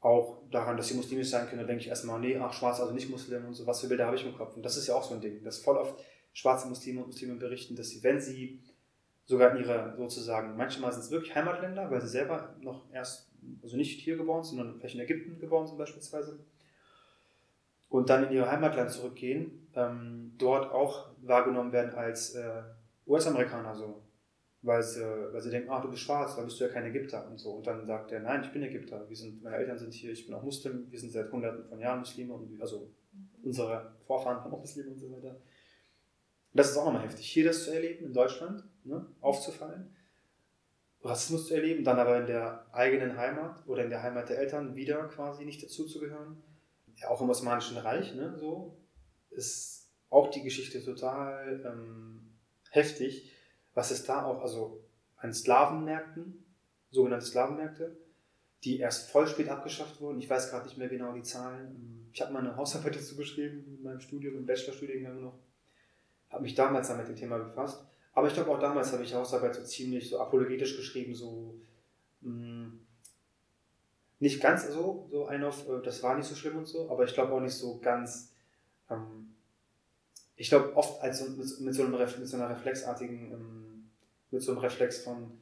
auch daran, dass sie muslimisch sein können, dann denke ich erstmal, nee, ach, Schwarz, also nicht Muslim und so, was für Bilder habe ich im Kopf. Und das ist ja auch so ein Ding, dass voll oft schwarze Muslime und Muslime berichten, dass sie, wenn sie sogar in ihre, sozusagen, manchmal sind es wirklich Heimatländer, weil sie selber noch erst, also nicht hier geboren sind, sondern vielleicht in Ägypten geboren sind beispielsweise, und dann in ihr Heimatland zurückgehen, ähm, dort auch wahrgenommen werden als äh, US-Amerikaner so. Weil sie, weil sie denken, ah, du bist schwarz, dann bist du ja kein Ägypter und so. Und dann sagt er, nein, ich bin Ägypter. Wir sind, meine Eltern sind hier, ich bin auch Muslim, wir sind seit hunderten von Jahren Muslime und also unsere Vorfahren waren auch Muslime und so weiter. Das ist auch nochmal heftig, hier das zu erleben, in Deutschland, ne, aufzufallen, Rassismus zu erleben, dann aber in der eigenen Heimat oder in der Heimat der Eltern wieder quasi nicht dazuzugehören ja, auch im Osmanischen Reich, ne, so, ist auch die Geschichte total ähm, heftig, was es da auch, also an Sklavenmärkten sogenannte Sklavenmärkte, die erst voll spät abgeschafft wurden. Ich weiß gerade nicht mehr genau die Zahlen. Ich habe mal eine Hausarbeit [laughs] dazu geschrieben, in meinem Studium, im Bachelorstudiengang noch. Habe mich damals dann mit dem Thema befasst. Aber ich glaube, auch damals habe ich Hausarbeit so ziemlich so apologetisch geschrieben, so mh, mm, nicht ganz so, so ein auf, äh, das war nicht so schlimm und so, aber ich glaube auch nicht so ganz, ähm, ich glaube oft als so, mit, mit, so einem, mit so einer reflexartigen, ähm, mit so einem Reflex von,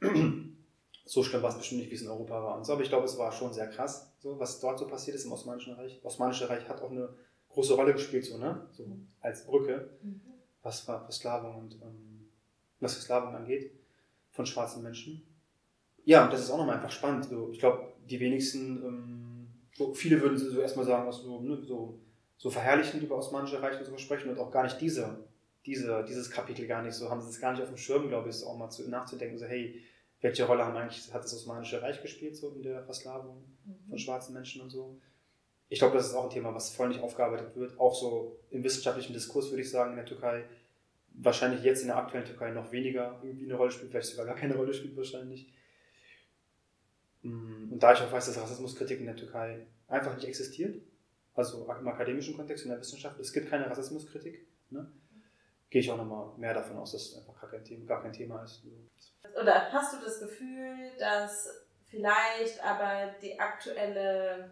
[clears throat] so schlimm war es bestimmt nicht, wie es in Europa war und so, aber ich glaube, es war schon sehr krass, so, was dort so passiert ist im Osmanischen Reich. Osmanische Reich hat auch eine große Rolle gespielt, so, ne, so als Brücke, mhm. was Versklavung und, ähm, was Versklavung angeht von schwarzen Menschen. Ja, und das ist auch nochmal einfach spannend. So, ich glaube, die wenigsten, ähm, so, viele würden so erstmal sagen, was so, ne, so, so verherrlichend über Osmanische Reich und so sprechen und auch gar nicht diese, diese, dieses Kapitel gar nicht so, haben sie es gar nicht auf dem Schirm, glaube ich, auch mal zu, nachzudenken, so hey, welche Rolle haben eigentlich, hat das Osmanische Reich gespielt, so in der Versklavung mhm. von schwarzen Menschen und so. Ich glaube, das ist auch ein Thema, was voll nicht aufgearbeitet wird. Auch so im wissenschaftlichen Diskurs würde ich sagen, in der Türkei, wahrscheinlich jetzt in der aktuellen Türkei noch weniger irgendwie eine Rolle spielt, vielleicht sogar gar keine Rolle spielt wahrscheinlich. Mm, und da ich auch weiß, dass Rassismuskritik in der Türkei einfach nicht existiert, also im akademischen Kontext, in der Wissenschaft, es gibt keine Rassismuskritik, ne? gehe ich auch nochmal mehr davon aus, dass es einfach gar kein Thema, gar kein Thema ist. Oder hast du das Gefühl, dass vielleicht aber die aktuelle,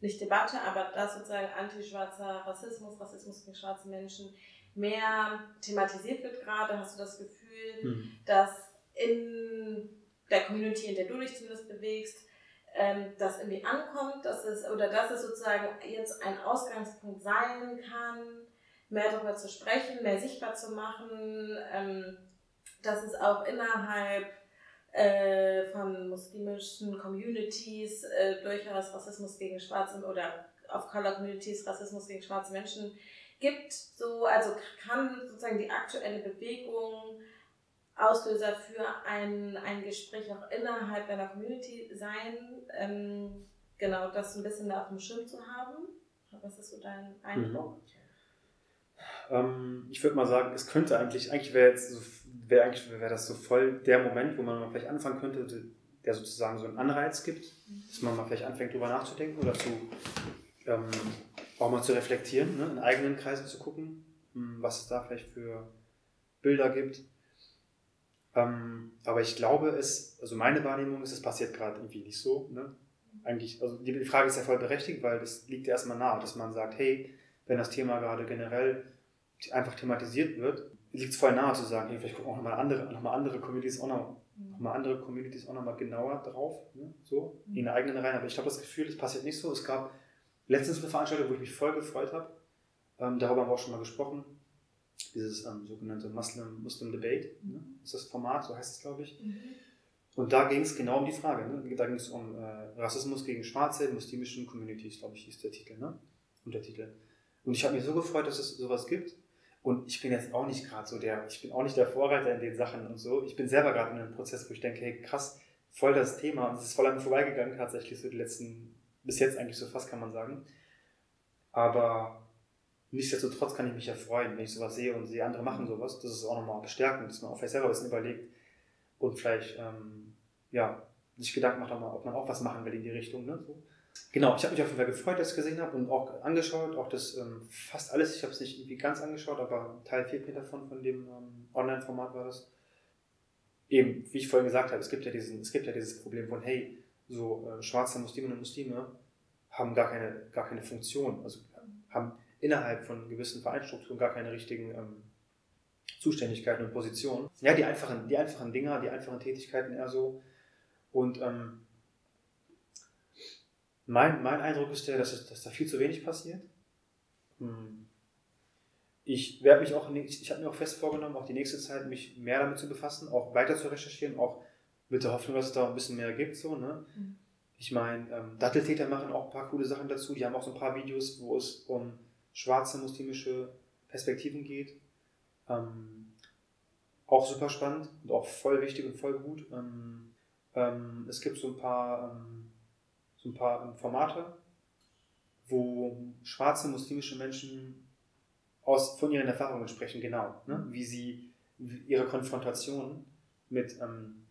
nicht Debatte, aber dass sozusagen antischwarzer Rassismus, Rassismus gegen schwarze Menschen mehr thematisiert wird gerade? Hast du das Gefühl, hm. dass in der Community, in der du dich zumindest bewegst, ähm, das irgendwie ankommt, dass es, oder dass es sozusagen jetzt ein Ausgangspunkt sein kann, mehr darüber zu sprechen, mehr sichtbar zu machen, ähm, dass es auch innerhalb äh, von muslimischen Communities äh, durchaus Rassismus gegen Schwarze oder auf Color Communities Rassismus gegen schwarze Menschen gibt. So, also kann sozusagen die aktuelle Bewegung Auslöser für ein, ein Gespräch auch innerhalb deiner Community sein. Ähm, genau, das ein bisschen da auf dem Schirm zu haben. Was ist so dein Eindruck? Mhm. Ähm, ich würde mal sagen, es könnte eigentlich, eigentlich wäre jetzt so, wäre eigentlich wäre das so voll der Moment, wo man mal vielleicht anfangen könnte, der sozusagen so einen Anreiz gibt, mhm. dass man mal vielleicht anfängt, darüber nachzudenken oder zu ähm, auch mal zu reflektieren, ne, in eigenen Kreisen zu gucken, hm, was es da vielleicht für Bilder gibt ähm, aber ich glaube, es, also meine Wahrnehmung ist, es passiert gerade irgendwie nicht so. Ne? Eigentlich, also die Frage ist ja voll berechtigt, weil das liegt ja erstmal nahe, dass man sagt, hey, wenn das Thema gerade generell einfach thematisiert wird, liegt es voll nahe zu sagen, hey, vielleicht gucken auch nochmal andere, noch mal andere Communities auch noch, noch mal andere Communities auch nochmal genauer drauf, ne? so, in der eigenen Reihen. Aber ich habe das Gefühl, es passiert nicht so. Es gab letztens eine Veranstaltung, wo ich mich voll gefreut habe. Ähm, darüber haben wir auch schon mal gesprochen dieses ähm, sogenannte Muslim, Muslim Debate, ne? ist das Format, so heißt es, glaube ich. Mhm. Und da ging es genau um die Frage. Ne? Da ging es um äh, Rassismus gegen Schwarze muslimischen Communities, glaube ich, hieß der Titel, ne? Untertitel. Und ich habe mich so gefreut, dass es sowas gibt. Und ich bin jetzt auch nicht gerade so der, ich bin auch nicht der Vorreiter in den Sachen und so. Ich bin selber gerade in einem Prozess, wo ich denke, hey, krass, voll das Thema. Und es ist voll an mir vorbeigegangen, tatsächlich, so die letzten, bis jetzt eigentlich so fast, kann man sagen. Aber Nichtsdestotrotz kann ich mich ja freuen, wenn ich sowas sehe und sehe, andere machen sowas. Das ist auch nochmal bestärkend, dass man auch vielleicht selber ein bisschen überlegt und vielleicht, ähm, ja, sich Gedanken macht, ob man auch was machen will in die Richtung. Ne? So. Genau, ich habe mich auf jeden Fall gefreut, dass ich es gesehen habe und auch angeschaut, auch das ähm, fast alles. Ich habe es nicht irgendwie ganz angeschaut, aber Teil 4 davon, von dem ähm, Online-Format war das. Eben, wie ich vorhin gesagt habe, es gibt ja, diesen, es gibt ja dieses Problem von, hey, so äh, schwarze Musliminnen und Muslime haben gar keine, gar keine Funktion, also haben innerhalb von gewissen Vereinsstrukturen gar keine richtigen ähm, Zuständigkeiten und Positionen. Ja, die einfachen, die einfachen Dinger, die einfachen Tätigkeiten eher so. Und ähm, mein, mein Eindruck ist der, dass, es, dass da viel zu wenig passiert. Hm. Ich werde mich auch, ich, ich habe mir auch fest vorgenommen, auch die nächste Zeit mich mehr damit zu befassen, auch weiter zu recherchieren, auch mit der Hoffnung, dass es da ein bisschen mehr gibt. So, ne? Mhm. Ich meine, ähm, Datteltäter machen auch ein paar coole Sachen dazu. Die haben auch so ein paar Videos, wo es um schwarze muslimische Perspektiven geht. Ähm, auch super spannend und auch voll wichtig und voll gut. Ähm, ähm, es gibt so ein paar, ähm, so ein paar Formate, wo schwarze muslimische Menschen aus, von ihren Erfahrungen sprechen, genau, ne? wie sie wie ihre Konfrontation mit, ähm,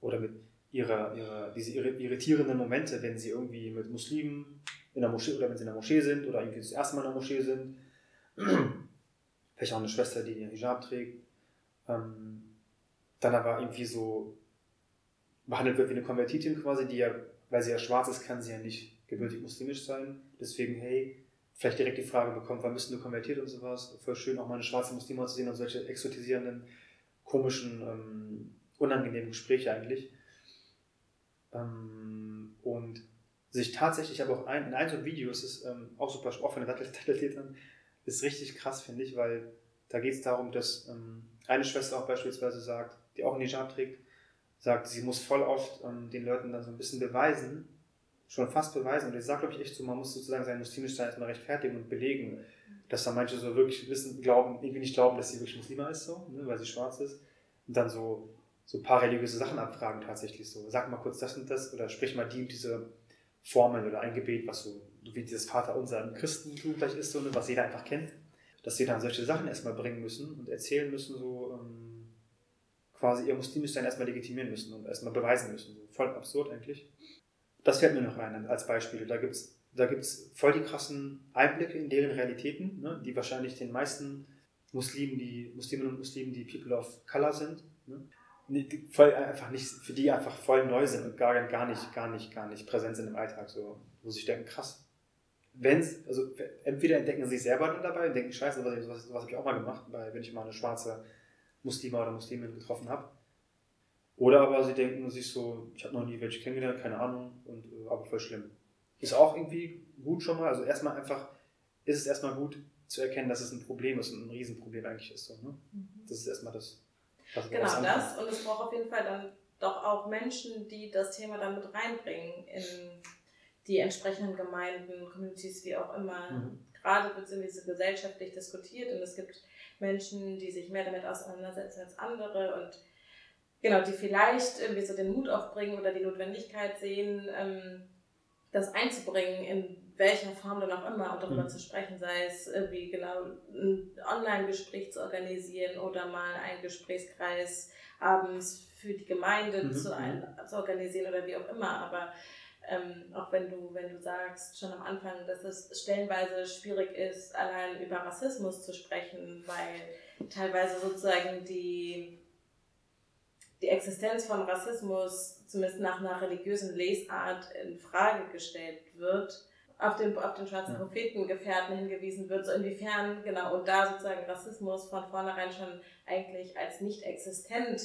oder mit ihrer, ihrer, diese irritierenden Momente, wenn sie irgendwie mit Muslimen in der Moschee oder wenn sie in der Moschee sind oder irgendwie das erste Mal in der Moschee sind. [clears throat] Vielleicht auch eine Schwester, die den Hijab trägt. Ähm, dann aber irgendwie so behandelt wird wie eine Konvertitin quasi, die ja, weil sie ja schwarz ist, kann sie ja nicht gebürtig muslimisch sein. Deswegen, hey, vielleicht direkt die Frage bekommt, wann bist du konvertiert und sowas. Voll schön, auch mal eine schwarze Muslima zu sehen und solche exotisierenden, komischen, ähm, unangenehmen Gespräche eigentlich. Ähm, und sich tatsächlich aber auch ein, in einem so Video, es ist ähm, auch super, auch von den Datteltätern, [laughs] ist richtig krass, finde ich, weil da geht es darum, dass ähm, eine Schwester auch beispielsweise sagt, die auch einen Hijab trägt, sagt, sie muss voll oft ähm, den Leuten dann so ein bisschen beweisen, schon fast beweisen. Und ich sage, glaube ich, echt so, man muss sozusagen sein muslimisch sein erstmal rechtfertigen und belegen, dass da manche so wirklich wissen, glauben, irgendwie nicht glauben, dass sie wirklich Muslima ist, so, ne, weil sie schwarz ist. Und dann so, so ein paar religiöse Sachen abfragen tatsächlich so. Sag mal kurz das und das oder sprich mal die und diese Formel oder ein Gebet, was so, wie dieses Vaterunser im Christentum gleich ist, so, ne, was jeder einfach kennt. Dass sie dann solche Sachen erstmal bringen müssen und erzählen müssen, so, ähm, quasi ihr muslimisch sein erstmal legitimieren müssen und erstmal beweisen müssen. So voll absurd eigentlich. Das fällt mir noch ein als Beispiel. Da gibt es da gibt's voll die krassen Einblicke in deren Realitäten, ne, die wahrscheinlich den meisten Muslimen, die Musliminnen und Muslimen, die People of Color sind, ne, voll einfach nicht, für die einfach voll neu sind und gar, gar nicht, gar nicht, gar nicht präsent sind im Alltag. So, wo sie denken, krass. Wenn's, also entweder entdecken sie sich selber dann dabei und denken, scheiße, was, was, was habe ich auch mal gemacht, weil wenn ich mal eine schwarze Muslima oder Muslimin getroffen habe. Oder aber sie denken sich so, ich habe noch nie welche kennengelernt, keine Ahnung, und, äh, aber voll schlimm. Ist auch irgendwie gut schon mal. Also erstmal einfach, ist es erstmal gut zu erkennen, dass es ein Problem ist und ein Riesenproblem eigentlich ist. So, ne? Mhm. Das ist erstmal das. Was genau das. Und es braucht auf jeden Fall dann doch auch Menschen, die das Thema dann mit reinbringen in die entsprechenden Gemeinden, Communities, wie auch immer. Mhm. Gerade wird es irgendwie so gesellschaftlich diskutiert und es gibt Menschen, die sich mehr damit auseinandersetzen als andere und genau, die vielleicht irgendwie so den Mut aufbringen oder die Notwendigkeit sehen, ähm, das einzubringen, in welcher Form dann auch immer, und darüber mhm. zu sprechen, sei es irgendwie genau ein Online-Gespräch zu organisieren oder mal einen Gesprächskreis abends für die Gemeinde mhm. zu, ein, zu organisieren oder wie auch immer. Aber ähm, auch wenn du, wenn du sagst, schon am Anfang, dass es stellenweise schwierig ist, allein über Rassismus zu sprechen, weil teilweise sozusagen die, die Existenz von Rassismus zumindest nach einer religiösen Lesart in Frage gestellt wird, auf den, auf den schwarzen Prophetengefährten hingewiesen wird, so inwiefern, genau, und da sozusagen Rassismus von vornherein schon eigentlich als nicht existent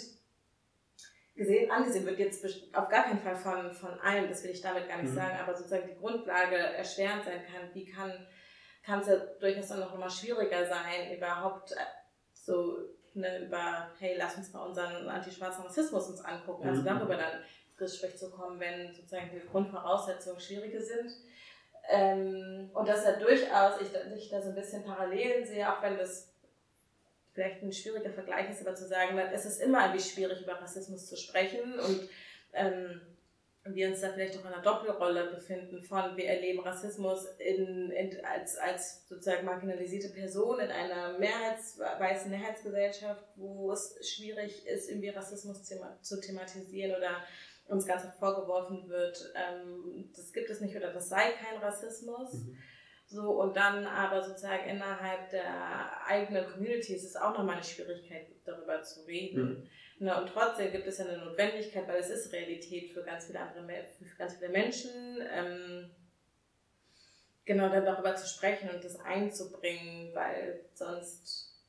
gesehen, angesehen wird, jetzt auf gar keinen Fall von, von allen, das will ich damit gar nicht mhm. sagen, aber sozusagen die Grundlage erschwerend sein kann, wie kann kann es ja durchaus dann noch immer schwieriger sein, überhaupt äh, so ne, über, hey, lass uns mal unseren antischwarzen Rassismus uns angucken, also mhm. darüber dann ins Gespräch zu kommen, wenn sozusagen die Grundvoraussetzungen schwierige sind. Ähm, und dass ja durchaus ich, ich da so ein bisschen Parallelen sehe, auch wenn das vielleicht ein schwieriger Vergleich ist, aber zu sagen, es ist immer irgendwie schwierig, über Rassismus zu sprechen und ähm, wir uns da vielleicht auch in einer Doppelrolle befinden von, wir erleben Rassismus in, in, als, als sozusagen marginalisierte Person in einer Mehrheits, weißen Mehrheitsgesellschaft, wo es schwierig ist, irgendwie Rassismus zu thematisieren oder uns ganz vorgeworfen wird, ähm, das gibt es nicht oder das sei kein Rassismus. Mhm. So, und dann aber sozusagen innerhalb der eigenen Communities ist auch nochmal eine Schwierigkeit darüber zu reden. Mhm. Ne, und trotzdem gibt es ja eine Notwendigkeit, weil es ist Realität für ganz viele andere, für ganz viele Menschen, ähm, genau dann darüber zu sprechen und das einzubringen, weil sonst,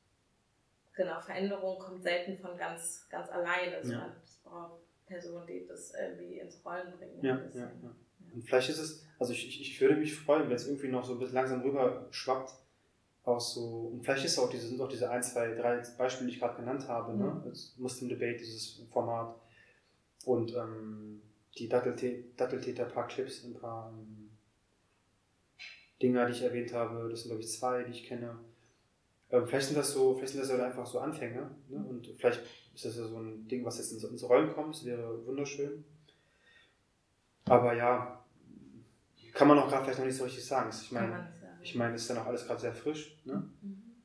genau, Veränderung kommt selten von ganz, ganz alleine. Also ja. es braucht Personen, die das irgendwie ins Rollen bringen. Ja, ja, ja. Und vielleicht ist es, also ich, ich, ich würde mich freuen, wenn es irgendwie noch so ein bisschen langsam rüber schwappt. Auch so, und vielleicht ist auch diese, sind auch diese ein, zwei, drei Beispiele, die ich gerade genannt habe, ne? mhm. ne? Das Muslim Debate, dieses Format. Und ähm, die Datteltäter, ein paar Clips, ein paar ähm, Dinger, die ich erwähnt habe, das sind glaube ich zwei, die ich kenne. Ähm, vielleicht sind das so, vielleicht sind das halt einfach so Anfänge. Ne? Und vielleicht ist das ja so ein Ding, was jetzt ins, ins Rollen kommt, das wäre wunderschön. Aber ja, kann man auch gerade vielleicht noch nicht so richtig sagen. Ich meine, ich meine, ist ja noch alles gerade sehr frisch. Ne? Mhm.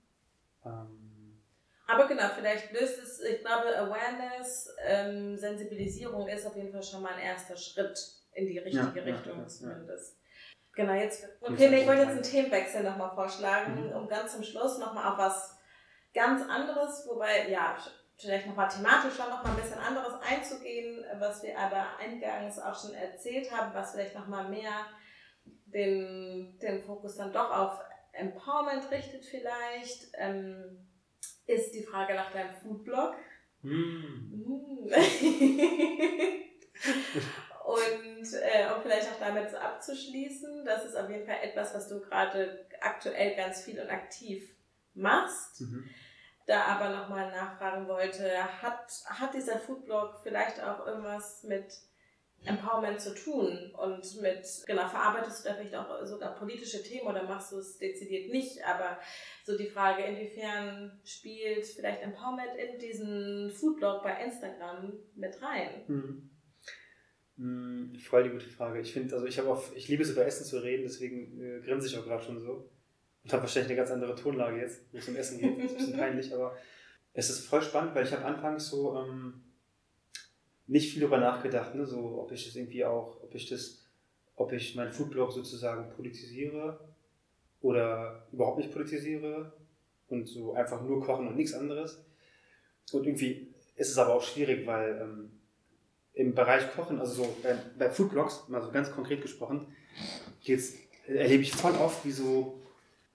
Ähm. Aber genau, vielleicht löst es, ich glaube, Awareness, ähm, Sensibilisierung ist auf jeden Fall schon mal ein erster Schritt in die richtige ja, Richtung ja, zumindest. Genau, jetzt, okay, nee, ich wollte jetzt einen Themenwechsel nochmal vorschlagen, mhm. um ganz zum Schluss nochmal auf was ganz anderes, wobei, ja, vielleicht nochmal thematisch schon nochmal ein bisschen anderes einzugehen, was wir aber eingangs auch schon erzählt haben, was vielleicht nochmal mehr den, den Fokus dann doch auf Empowerment richtet vielleicht. Ähm, ist die Frage nach deinem Foodblog. Mm. [laughs] Und äh, um vielleicht auch damit so abzuschließen, das ist auf jeden Fall etwas, was du gerade aktuell ganz viel und aktiv machst. Mhm. Da aber nochmal nachfragen wollte, hat, hat dieser Foodblog vielleicht auch irgendwas mit Empowerment zu tun und mit, genau, verarbeitest du da vielleicht auch sogar politische Themen oder machst du es dezidiert nicht, aber so die Frage, inwiefern spielt vielleicht Empowerment in diesen Foodblog bei Instagram mit rein? Mhm. Voll die gute Frage. Ich finde, also ich habe auch, ich liebe es über Essen zu reden, deswegen äh, grinse ich auch gerade schon so. Und habe wahrscheinlich eine ganz andere Tonlage jetzt, wo es um Essen geht. Das ist ein bisschen peinlich, aber es ist voll spannend, weil ich habe anfangs so, ähm, nicht viel darüber nachgedacht, ne? so, ob ich das irgendwie auch, ob ich das, ob ich meinen Foodblog sozusagen politisiere oder überhaupt nicht politisiere und so einfach nur kochen und nichts anderes. Und irgendwie ist es aber auch schwierig, weil ähm, im Bereich Kochen, also so äh, bei Foodblogs, mal so ganz konkret gesprochen, geht's, erlebe ich voll oft, wie so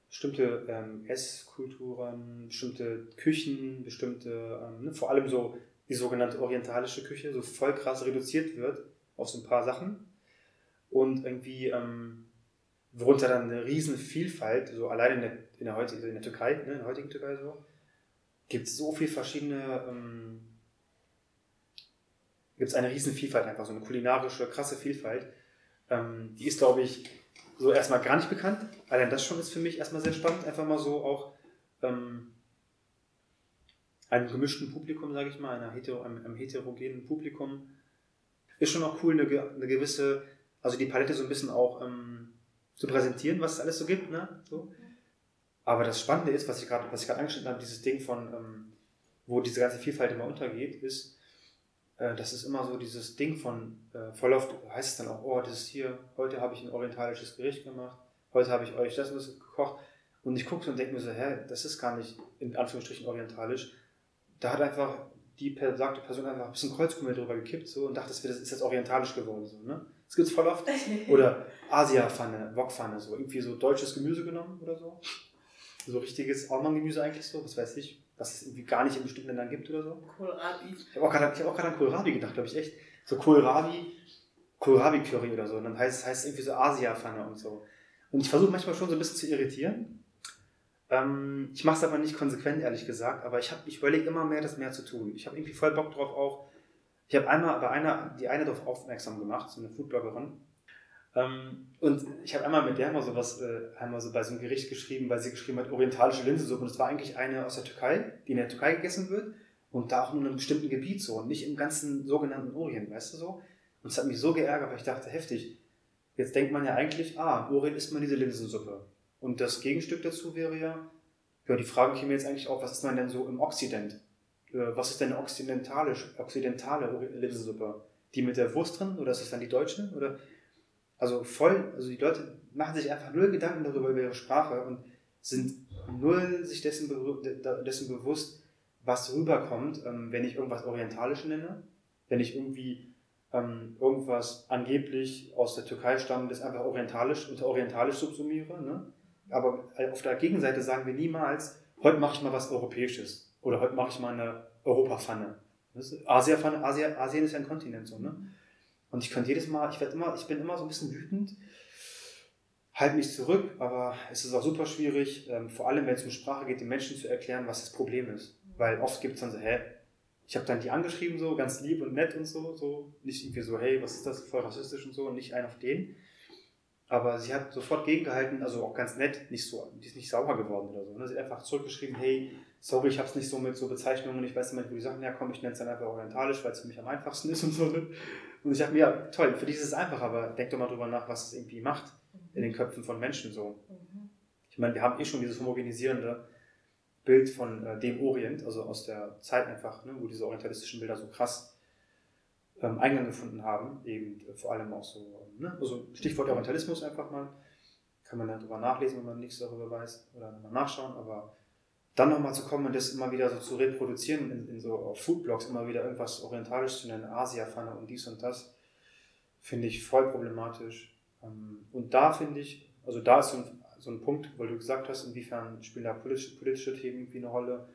bestimmte ähm, Esskulturen, bestimmte Küchen, bestimmte, ähm, ne, vor allem so die sogenannte orientalische Küche so voll krass reduziert wird auf so ein paar Sachen und irgendwie ähm, worunter dann eine riesen Vielfalt, so allein in der, in der, heutigen, in der Türkei, ne, in der heutigen Türkei so, gibt es so viel verschiedene, ähm, gibt es eine riesen Vielfalt einfach, so eine kulinarische, krasse Vielfalt. Ähm, die ist, glaube ich, so erstmal gar nicht bekannt. Allein das schon ist für mich erstmal sehr spannend, einfach mal so auch ähm, einem gemischten Publikum, sage ich mal, einer hetero, einem, einem, heterogenen Publikum, ist schon auch cool, eine, eine, gewisse, also die Palette so ein bisschen auch ähm, zu präsentieren, was es alles so gibt. Ne? So. Aber das Spannende ist, was ich gerade angeschnitten habe, dieses Ding von, ähm, wo diese ganze Vielfalt immer untergeht, ist, äh, das ist immer so dieses Ding von, äh, voll oft heißt es dann auch, oh, das ist hier, heute habe ich ein orientalisches Gericht gemacht, heute habe ich euch das und das gekocht. Und ich gucke so und denke mir so, hä, das ist gar nicht in Anführungsstrichen orientalisch, da hat einfach die besagte Person einfach ein bisschen Kreuzkümmel drüber gekippt so, und dachte, das ist jetzt orientalisch geworden. So, ne? Das gibt es voll oft. [laughs] Oder Asia-Pfanne, Wokpfanne, so irgendwie so deutsches Gemüse genommen oder so. So richtiges Alman-Gemüse eigentlich so, was weiß ich, was es irgendwie gar nicht in bestimmten Ländern gibt oder so. Kohlrabi. Ich habe auch gerade an Kohlrabi gedacht, glaube ich echt. So Kohlrabi, Kohlrabi-Curry oder so. Und dann heißt es heißt irgendwie so Asia-Pfanne und so. Und ich versuche manchmal schon so ein bisschen zu irritieren. Ähm, ich mache es aber nicht konsequent, ehrlich gesagt, aber ich, ich überlege immer mehr, das mehr zu tun. Ich habe irgendwie voll Bock drauf auch. Ich habe einmal bei einer, die eine darauf aufmerksam gemacht, so eine Foodbloggerin. Ähm, und ich habe einmal mit der mal so was, äh, einmal so bei so einem Gericht geschrieben, weil sie geschrieben hat, orientalische Linsensuppe. Und es war eigentlich eine aus der Türkei, die in der Türkei gegessen wird. Und da auch nur in einem bestimmten Gebiet so und nicht im ganzen sogenannten Orient, weißt du so? Und es hat mich so geärgert, weil ich dachte, heftig. Jetzt denkt man ja eigentlich, ah, Orient isst man diese Linsensuppe. Und das Gegenstück dazu wäre ja, ja, die Frage käme jetzt eigentlich auf, was ist man denn so im Okzident? Äh, was ist denn eine okzidentale, okzidentale Linsensuppe? Die mit der Wurst drin oder ist das dann die deutsche? Oder, also voll, also die Leute machen sich einfach null Gedanken darüber, über ihre Sprache und sind null sich dessen, dessen bewusst, was rüberkommt, ähm, wenn ich irgendwas orientalisch nenne, wenn ich irgendwie ähm, irgendwas angeblich aus der Türkei stammendes einfach orientalisch unter orientalisch subsumiere. Ne? Aber auf der Gegenseite sagen wir niemals, heute mache ich mal was Europäisches oder heute mache ich mal eine Europapfanne. Asia, Asien ist ja ein Kontinent so, ne? Und ich könnte jedes Mal, ich werde immer, ich bin immer so ein bisschen wütend, halte mich zurück, aber es ist auch super schwierig, ähm, vor allem wenn es um Sprache geht, den Menschen zu erklären, was das Problem ist. Weil oft gibt es dann so, hä, ich habe dann die angeschrieben, so ganz lieb und nett und so, so, nicht irgendwie so, hey, was ist das, voll rassistisch und so, und nicht ein auf den. Aber sie hat sofort gegengehalten, also auch ganz nett, nicht so, die ist nicht sauer geworden oder so. Ne? Sie hat einfach zurückgeschrieben, hey, sorry, ich habe es nicht so mit so Bezeichnungen, ich weiß nicht, wo die Sachen herkommen, ich nenne es dann einfach orientalisch, weil es für mich am einfachsten ist und so. Und ich dachte mir, ja, toll, für dich ist es einfach, aber denk doch mal drüber nach, was es irgendwie macht in den Köpfen von Menschen so. Mhm. Ich meine, wir haben eh schon dieses homogenisierende Bild von äh, dem Orient, also aus der Zeit einfach, ne, wo diese orientalistischen Bilder so krass ähm, Eingang gefunden haben, eben äh, vor allem auch so, ne, also Stichwort Orientalismus einfach mal, kann man darüber nachlesen, wenn man nichts darüber weiß oder nochmal nachschauen, aber dann nochmal zu kommen und das immer wieder so zu reproduzieren in, in so Foodblogs, immer wieder irgendwas orientalisch zu nennen, Asia-Pfanne und dies und das, finde ich voll problematisch. Ähm, und da finde ich, also da ist so ein, so ein Punkt, weil du gesagt hast, inwiefern spielen da politische, politische Themen irgendwie eine Rolle.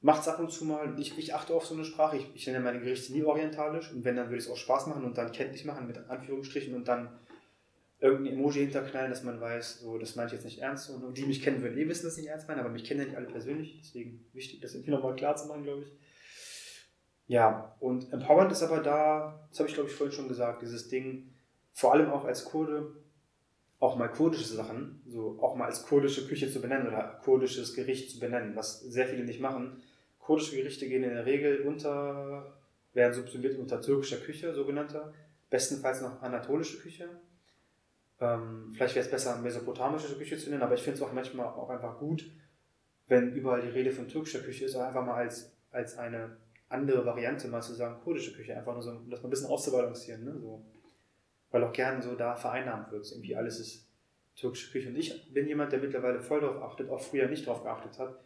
Macht es ab und zu mal. Ich, ich achte auf so eine Sprache. Ich, ich nenne meine Gerichte nie orientalisch und wenn, dann würde ich es auch Spaß machen und dann kenntlich machen mit Anführungsstrichen und dann irgendein Emoji hinterknallen, dass man weiß, so, das meine ich jetzt nicht ernst. Und die mich kennen, würden eh wissen, dass ich nicht ernst meine, aber mich kennen ja nicht alle persönlich. Deswegen wichtig, das irgendwie nochmal klar zu machen, glaube ich. Ja, und Empowerment ist aber da, das habe ich glaube ich vorhin schon gesagt, dieses Ding, vor allem auch als Kurde, auch mal kurdische Sachen, so auch mal als kurdische Küche zu benennen oder kurdisches Gericht zu benennen, was sehr viele nicht machen. Kurdische Gerichte gehen in der Regel unter, werden subsumiert unter türkischer Küche, sogenannter, bestenfalls noch anatolische Küche. Ähm, vielleicht wäre es besser, mesopotamische Küche zu nennen, aber ich finde es auch manchmal auch einfach gut, wenn überall die Rede von türkischer Küche ist, einfach mal als, als eine andere Variante mal zu sagen, kurdische Küche, einfach nur so, um das mal ein bisschen auszubalancieren. Ne? So weil auch gerne so da vereinnahmt wird. Irgendwie alles ist türkische Küche. Und ich bin jemand, der mittlerweile voll darauf achtet, auch früher nicht darauf geachtet hat,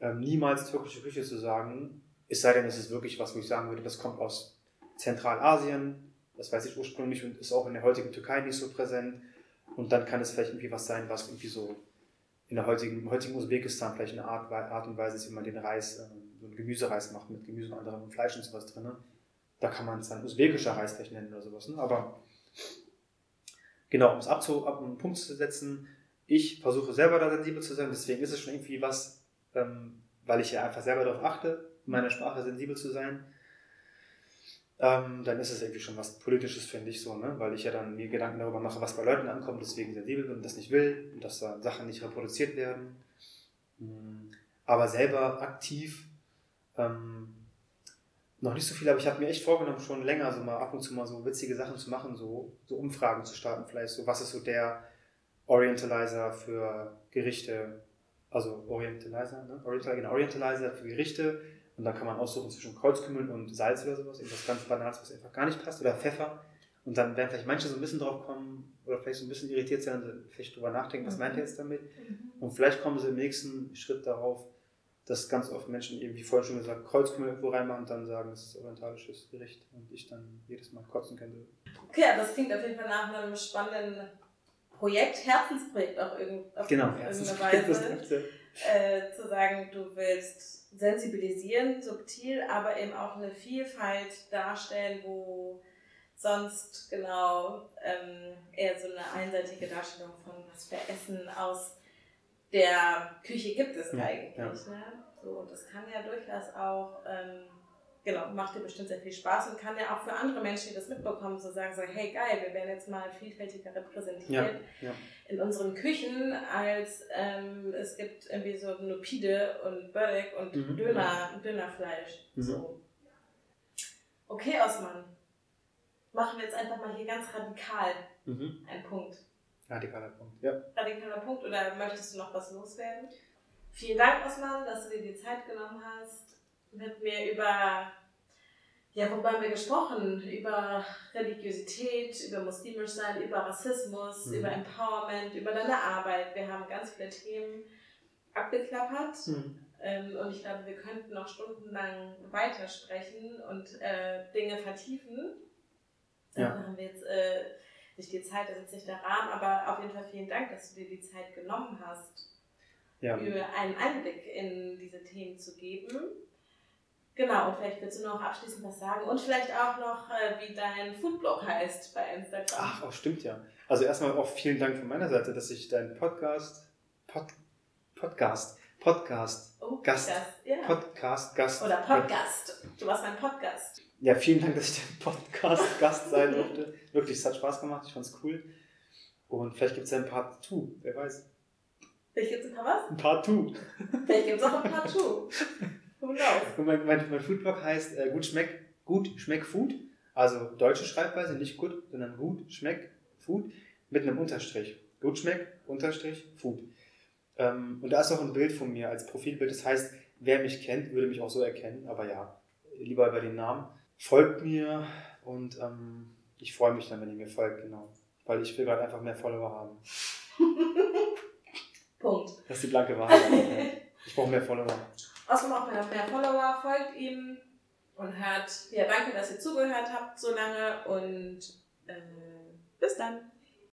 ähm, niemals türkische Küche zu sagen, es sei denn, es ist wirklich was, wo ich sagen würde, das kommt aus Zentralasien, das weiß ich ursprünglich und ist auch in der heutigen Türkei nicht so präsent. Und dann kann es vielleicht irgendwie was sein, was irgendwie so in der heutigen, heutigen Usbekistan vielleicht eine Art, Art und Weise ist, wie man den Reis, ähm, so einen Gemüsereis macht mit Gemüse und anderem Fleisch und sowas drin. Ne? Da kann man es dann usbekischer Reisblech nennen oder sowas. Ne? Aber genau, um es abzu, ab einen Punkt zu setzen, ich versuche selber da sensibel zu sein, deswegen ist es schon irgendwie was, ähm, weil ich ja einfach selber darauf achte, in meiner Sprache sensibel zu sein. Ähm, dann ist es irgendwie schon was Politisches, finde ich so, ne? weil ich ja dann mir Gedanken darüber mache, was bei Leuten ankommt, deswegen sensibel bin und das nicht will und dass da Sachen nicht reproduziert werden. Hm, aber selber aktiv ähm, noch nicht so viel, aber ich habe mir echt vorgenommen, schon länger so mal ab und zu mal so witzige Sachen zu machen, so, so Umfragen zu starten, vielleicht so, was ist so der Orientalizer für Gerichte, also Orientalizer, ne? Oriental, genau, Orientalizer für Gerichte und dann kann man aussuchen zwischen Kreuzkümmel und Salz oder sowas, irgendwas ganz Banales, was einfach gar nicht passt, oder Pfeffer. Und dann werden vielleicht manche so ein bisschen drauf kommen oder vielleicht so ein bisschen irritiert sein und vielleicht drüber nachdenken, was meint ihr jetzt damit? Mhm. Und vielleicht kommen sie im nächsten Schritt darauf, dass ganz oft Menschen eben, wie vorhin schon gesagt, Kreuzkümmel irgendwo reinmachen und dann sagen, es ist orientalisches Gericht und ich dann jedes Mal kotzen könnte. Okay, aber das klingt auf jeden Fall nach einem spannenden Projekt, Herzensprojekt auch irgend, auf genau, irgendeine Weise. Äh, zu sagen, du willst sensibilisieren, subtil, aber eben auch eine Vielfalt darstellen, wo sonst genau ähm, eher so eine einseitige Darstellung von was für Essen aus der Küche gibt es ja, eigentlich. Ja. Ne? So, und das kann ja durchaus auch, ähm, genau, macht dir bestimmt sehr viel Spaß und kann ja auch für andere Menschen, die das mitbekommen, so sagen, so, hey geil, wir werden jetzt mal vielfältiger repräsentiert ja, in unseren Küchen, als ähm, es gibt irgendwie so Nupide und Börek und mhm. Döner, Dönerfleisch. Mhm. So. Okay, Osman. Machen wir jetzt einfach mal hier ganz radikal mhm. einen Punkt. Radikaler Punkt, ja. Radikaler Punkt oder möchtest du noch was loswerden? Vielen Dank, Osman, dass du dir die Zeit genommen hast, mit mir über, ja, worüber haben wir gesprochen? Über Religiosität, über muslimisch sein, über Rassismus, mhm. über Empowerment, über deine Arbeit. Wir haben ganz viele Themen abgeklappert. Mhm. Ähm, und ich glaube, wir könnten noch stundenlang weitersprechen und äh, Dinge vertiefen. Ja. Dann haben wir jetzt äh, nicht die Zeit, das ist jetzt nicht der Rahmen, aber auf jeden Fall vielen Dank, dass du dir die Zeit genommen hast, ja. über einen Einblick in diese Themen zu geben. Genau, und vielleicht willst du noch abschließend was sagen und vielleicht auch noch, äh, wie dein Foodblog heißt bei Instagram. Ach, auch stimmt ja. Also erstmal auch vielen Dank von meiner Seite, dass ich deinen Podcast, Pod, Podcast, Podcast, oh, Gast, Podcast, ja. Podcast, Gast. Oder Podcast. Du warst mein Podcast. Ja, vielen Dank, dass ich dein Podcast-Gast sein durfte. Wirklich, es hat Spaß gemacht, ich fand's cool. Und vielleicht gibt es ja ein Part 2, wer weiß. Vielleicht gibt es ein paar was? Ein Part 2. Vielleicht gibt es auch ein Part 2. [laughs] Knows? Mein, mein, mein Foodblog heißt äh, Gut Schmeck, Gut Schmeck Food. Also deutsche Schreibweise, nicht gut, sondern Gut Schmeck Food mit einem Unterstrich. Gut Schmeck, Unterstrich, Food. Ähm, und da ist auch ein Bild von mir als Profilbild. Das heißt, wer mich kennt, würde mich auch so erkennen. Aber ja, lieber über den Namen. Folgt mir und ähm, ich freue mich dann, wenn ihr mir folgt, genau. Weil ich will gerade einfach mehr Follower haben. [laughs] Punkt. Das ist die blanke Wahrheit. [laughs] ich brauche mehr Follower. Außerdem auch mehr, mehr Follower, folgt ihm und hört. Ja, danke, dass ihr zugehört habt so lange und äh, bis dann.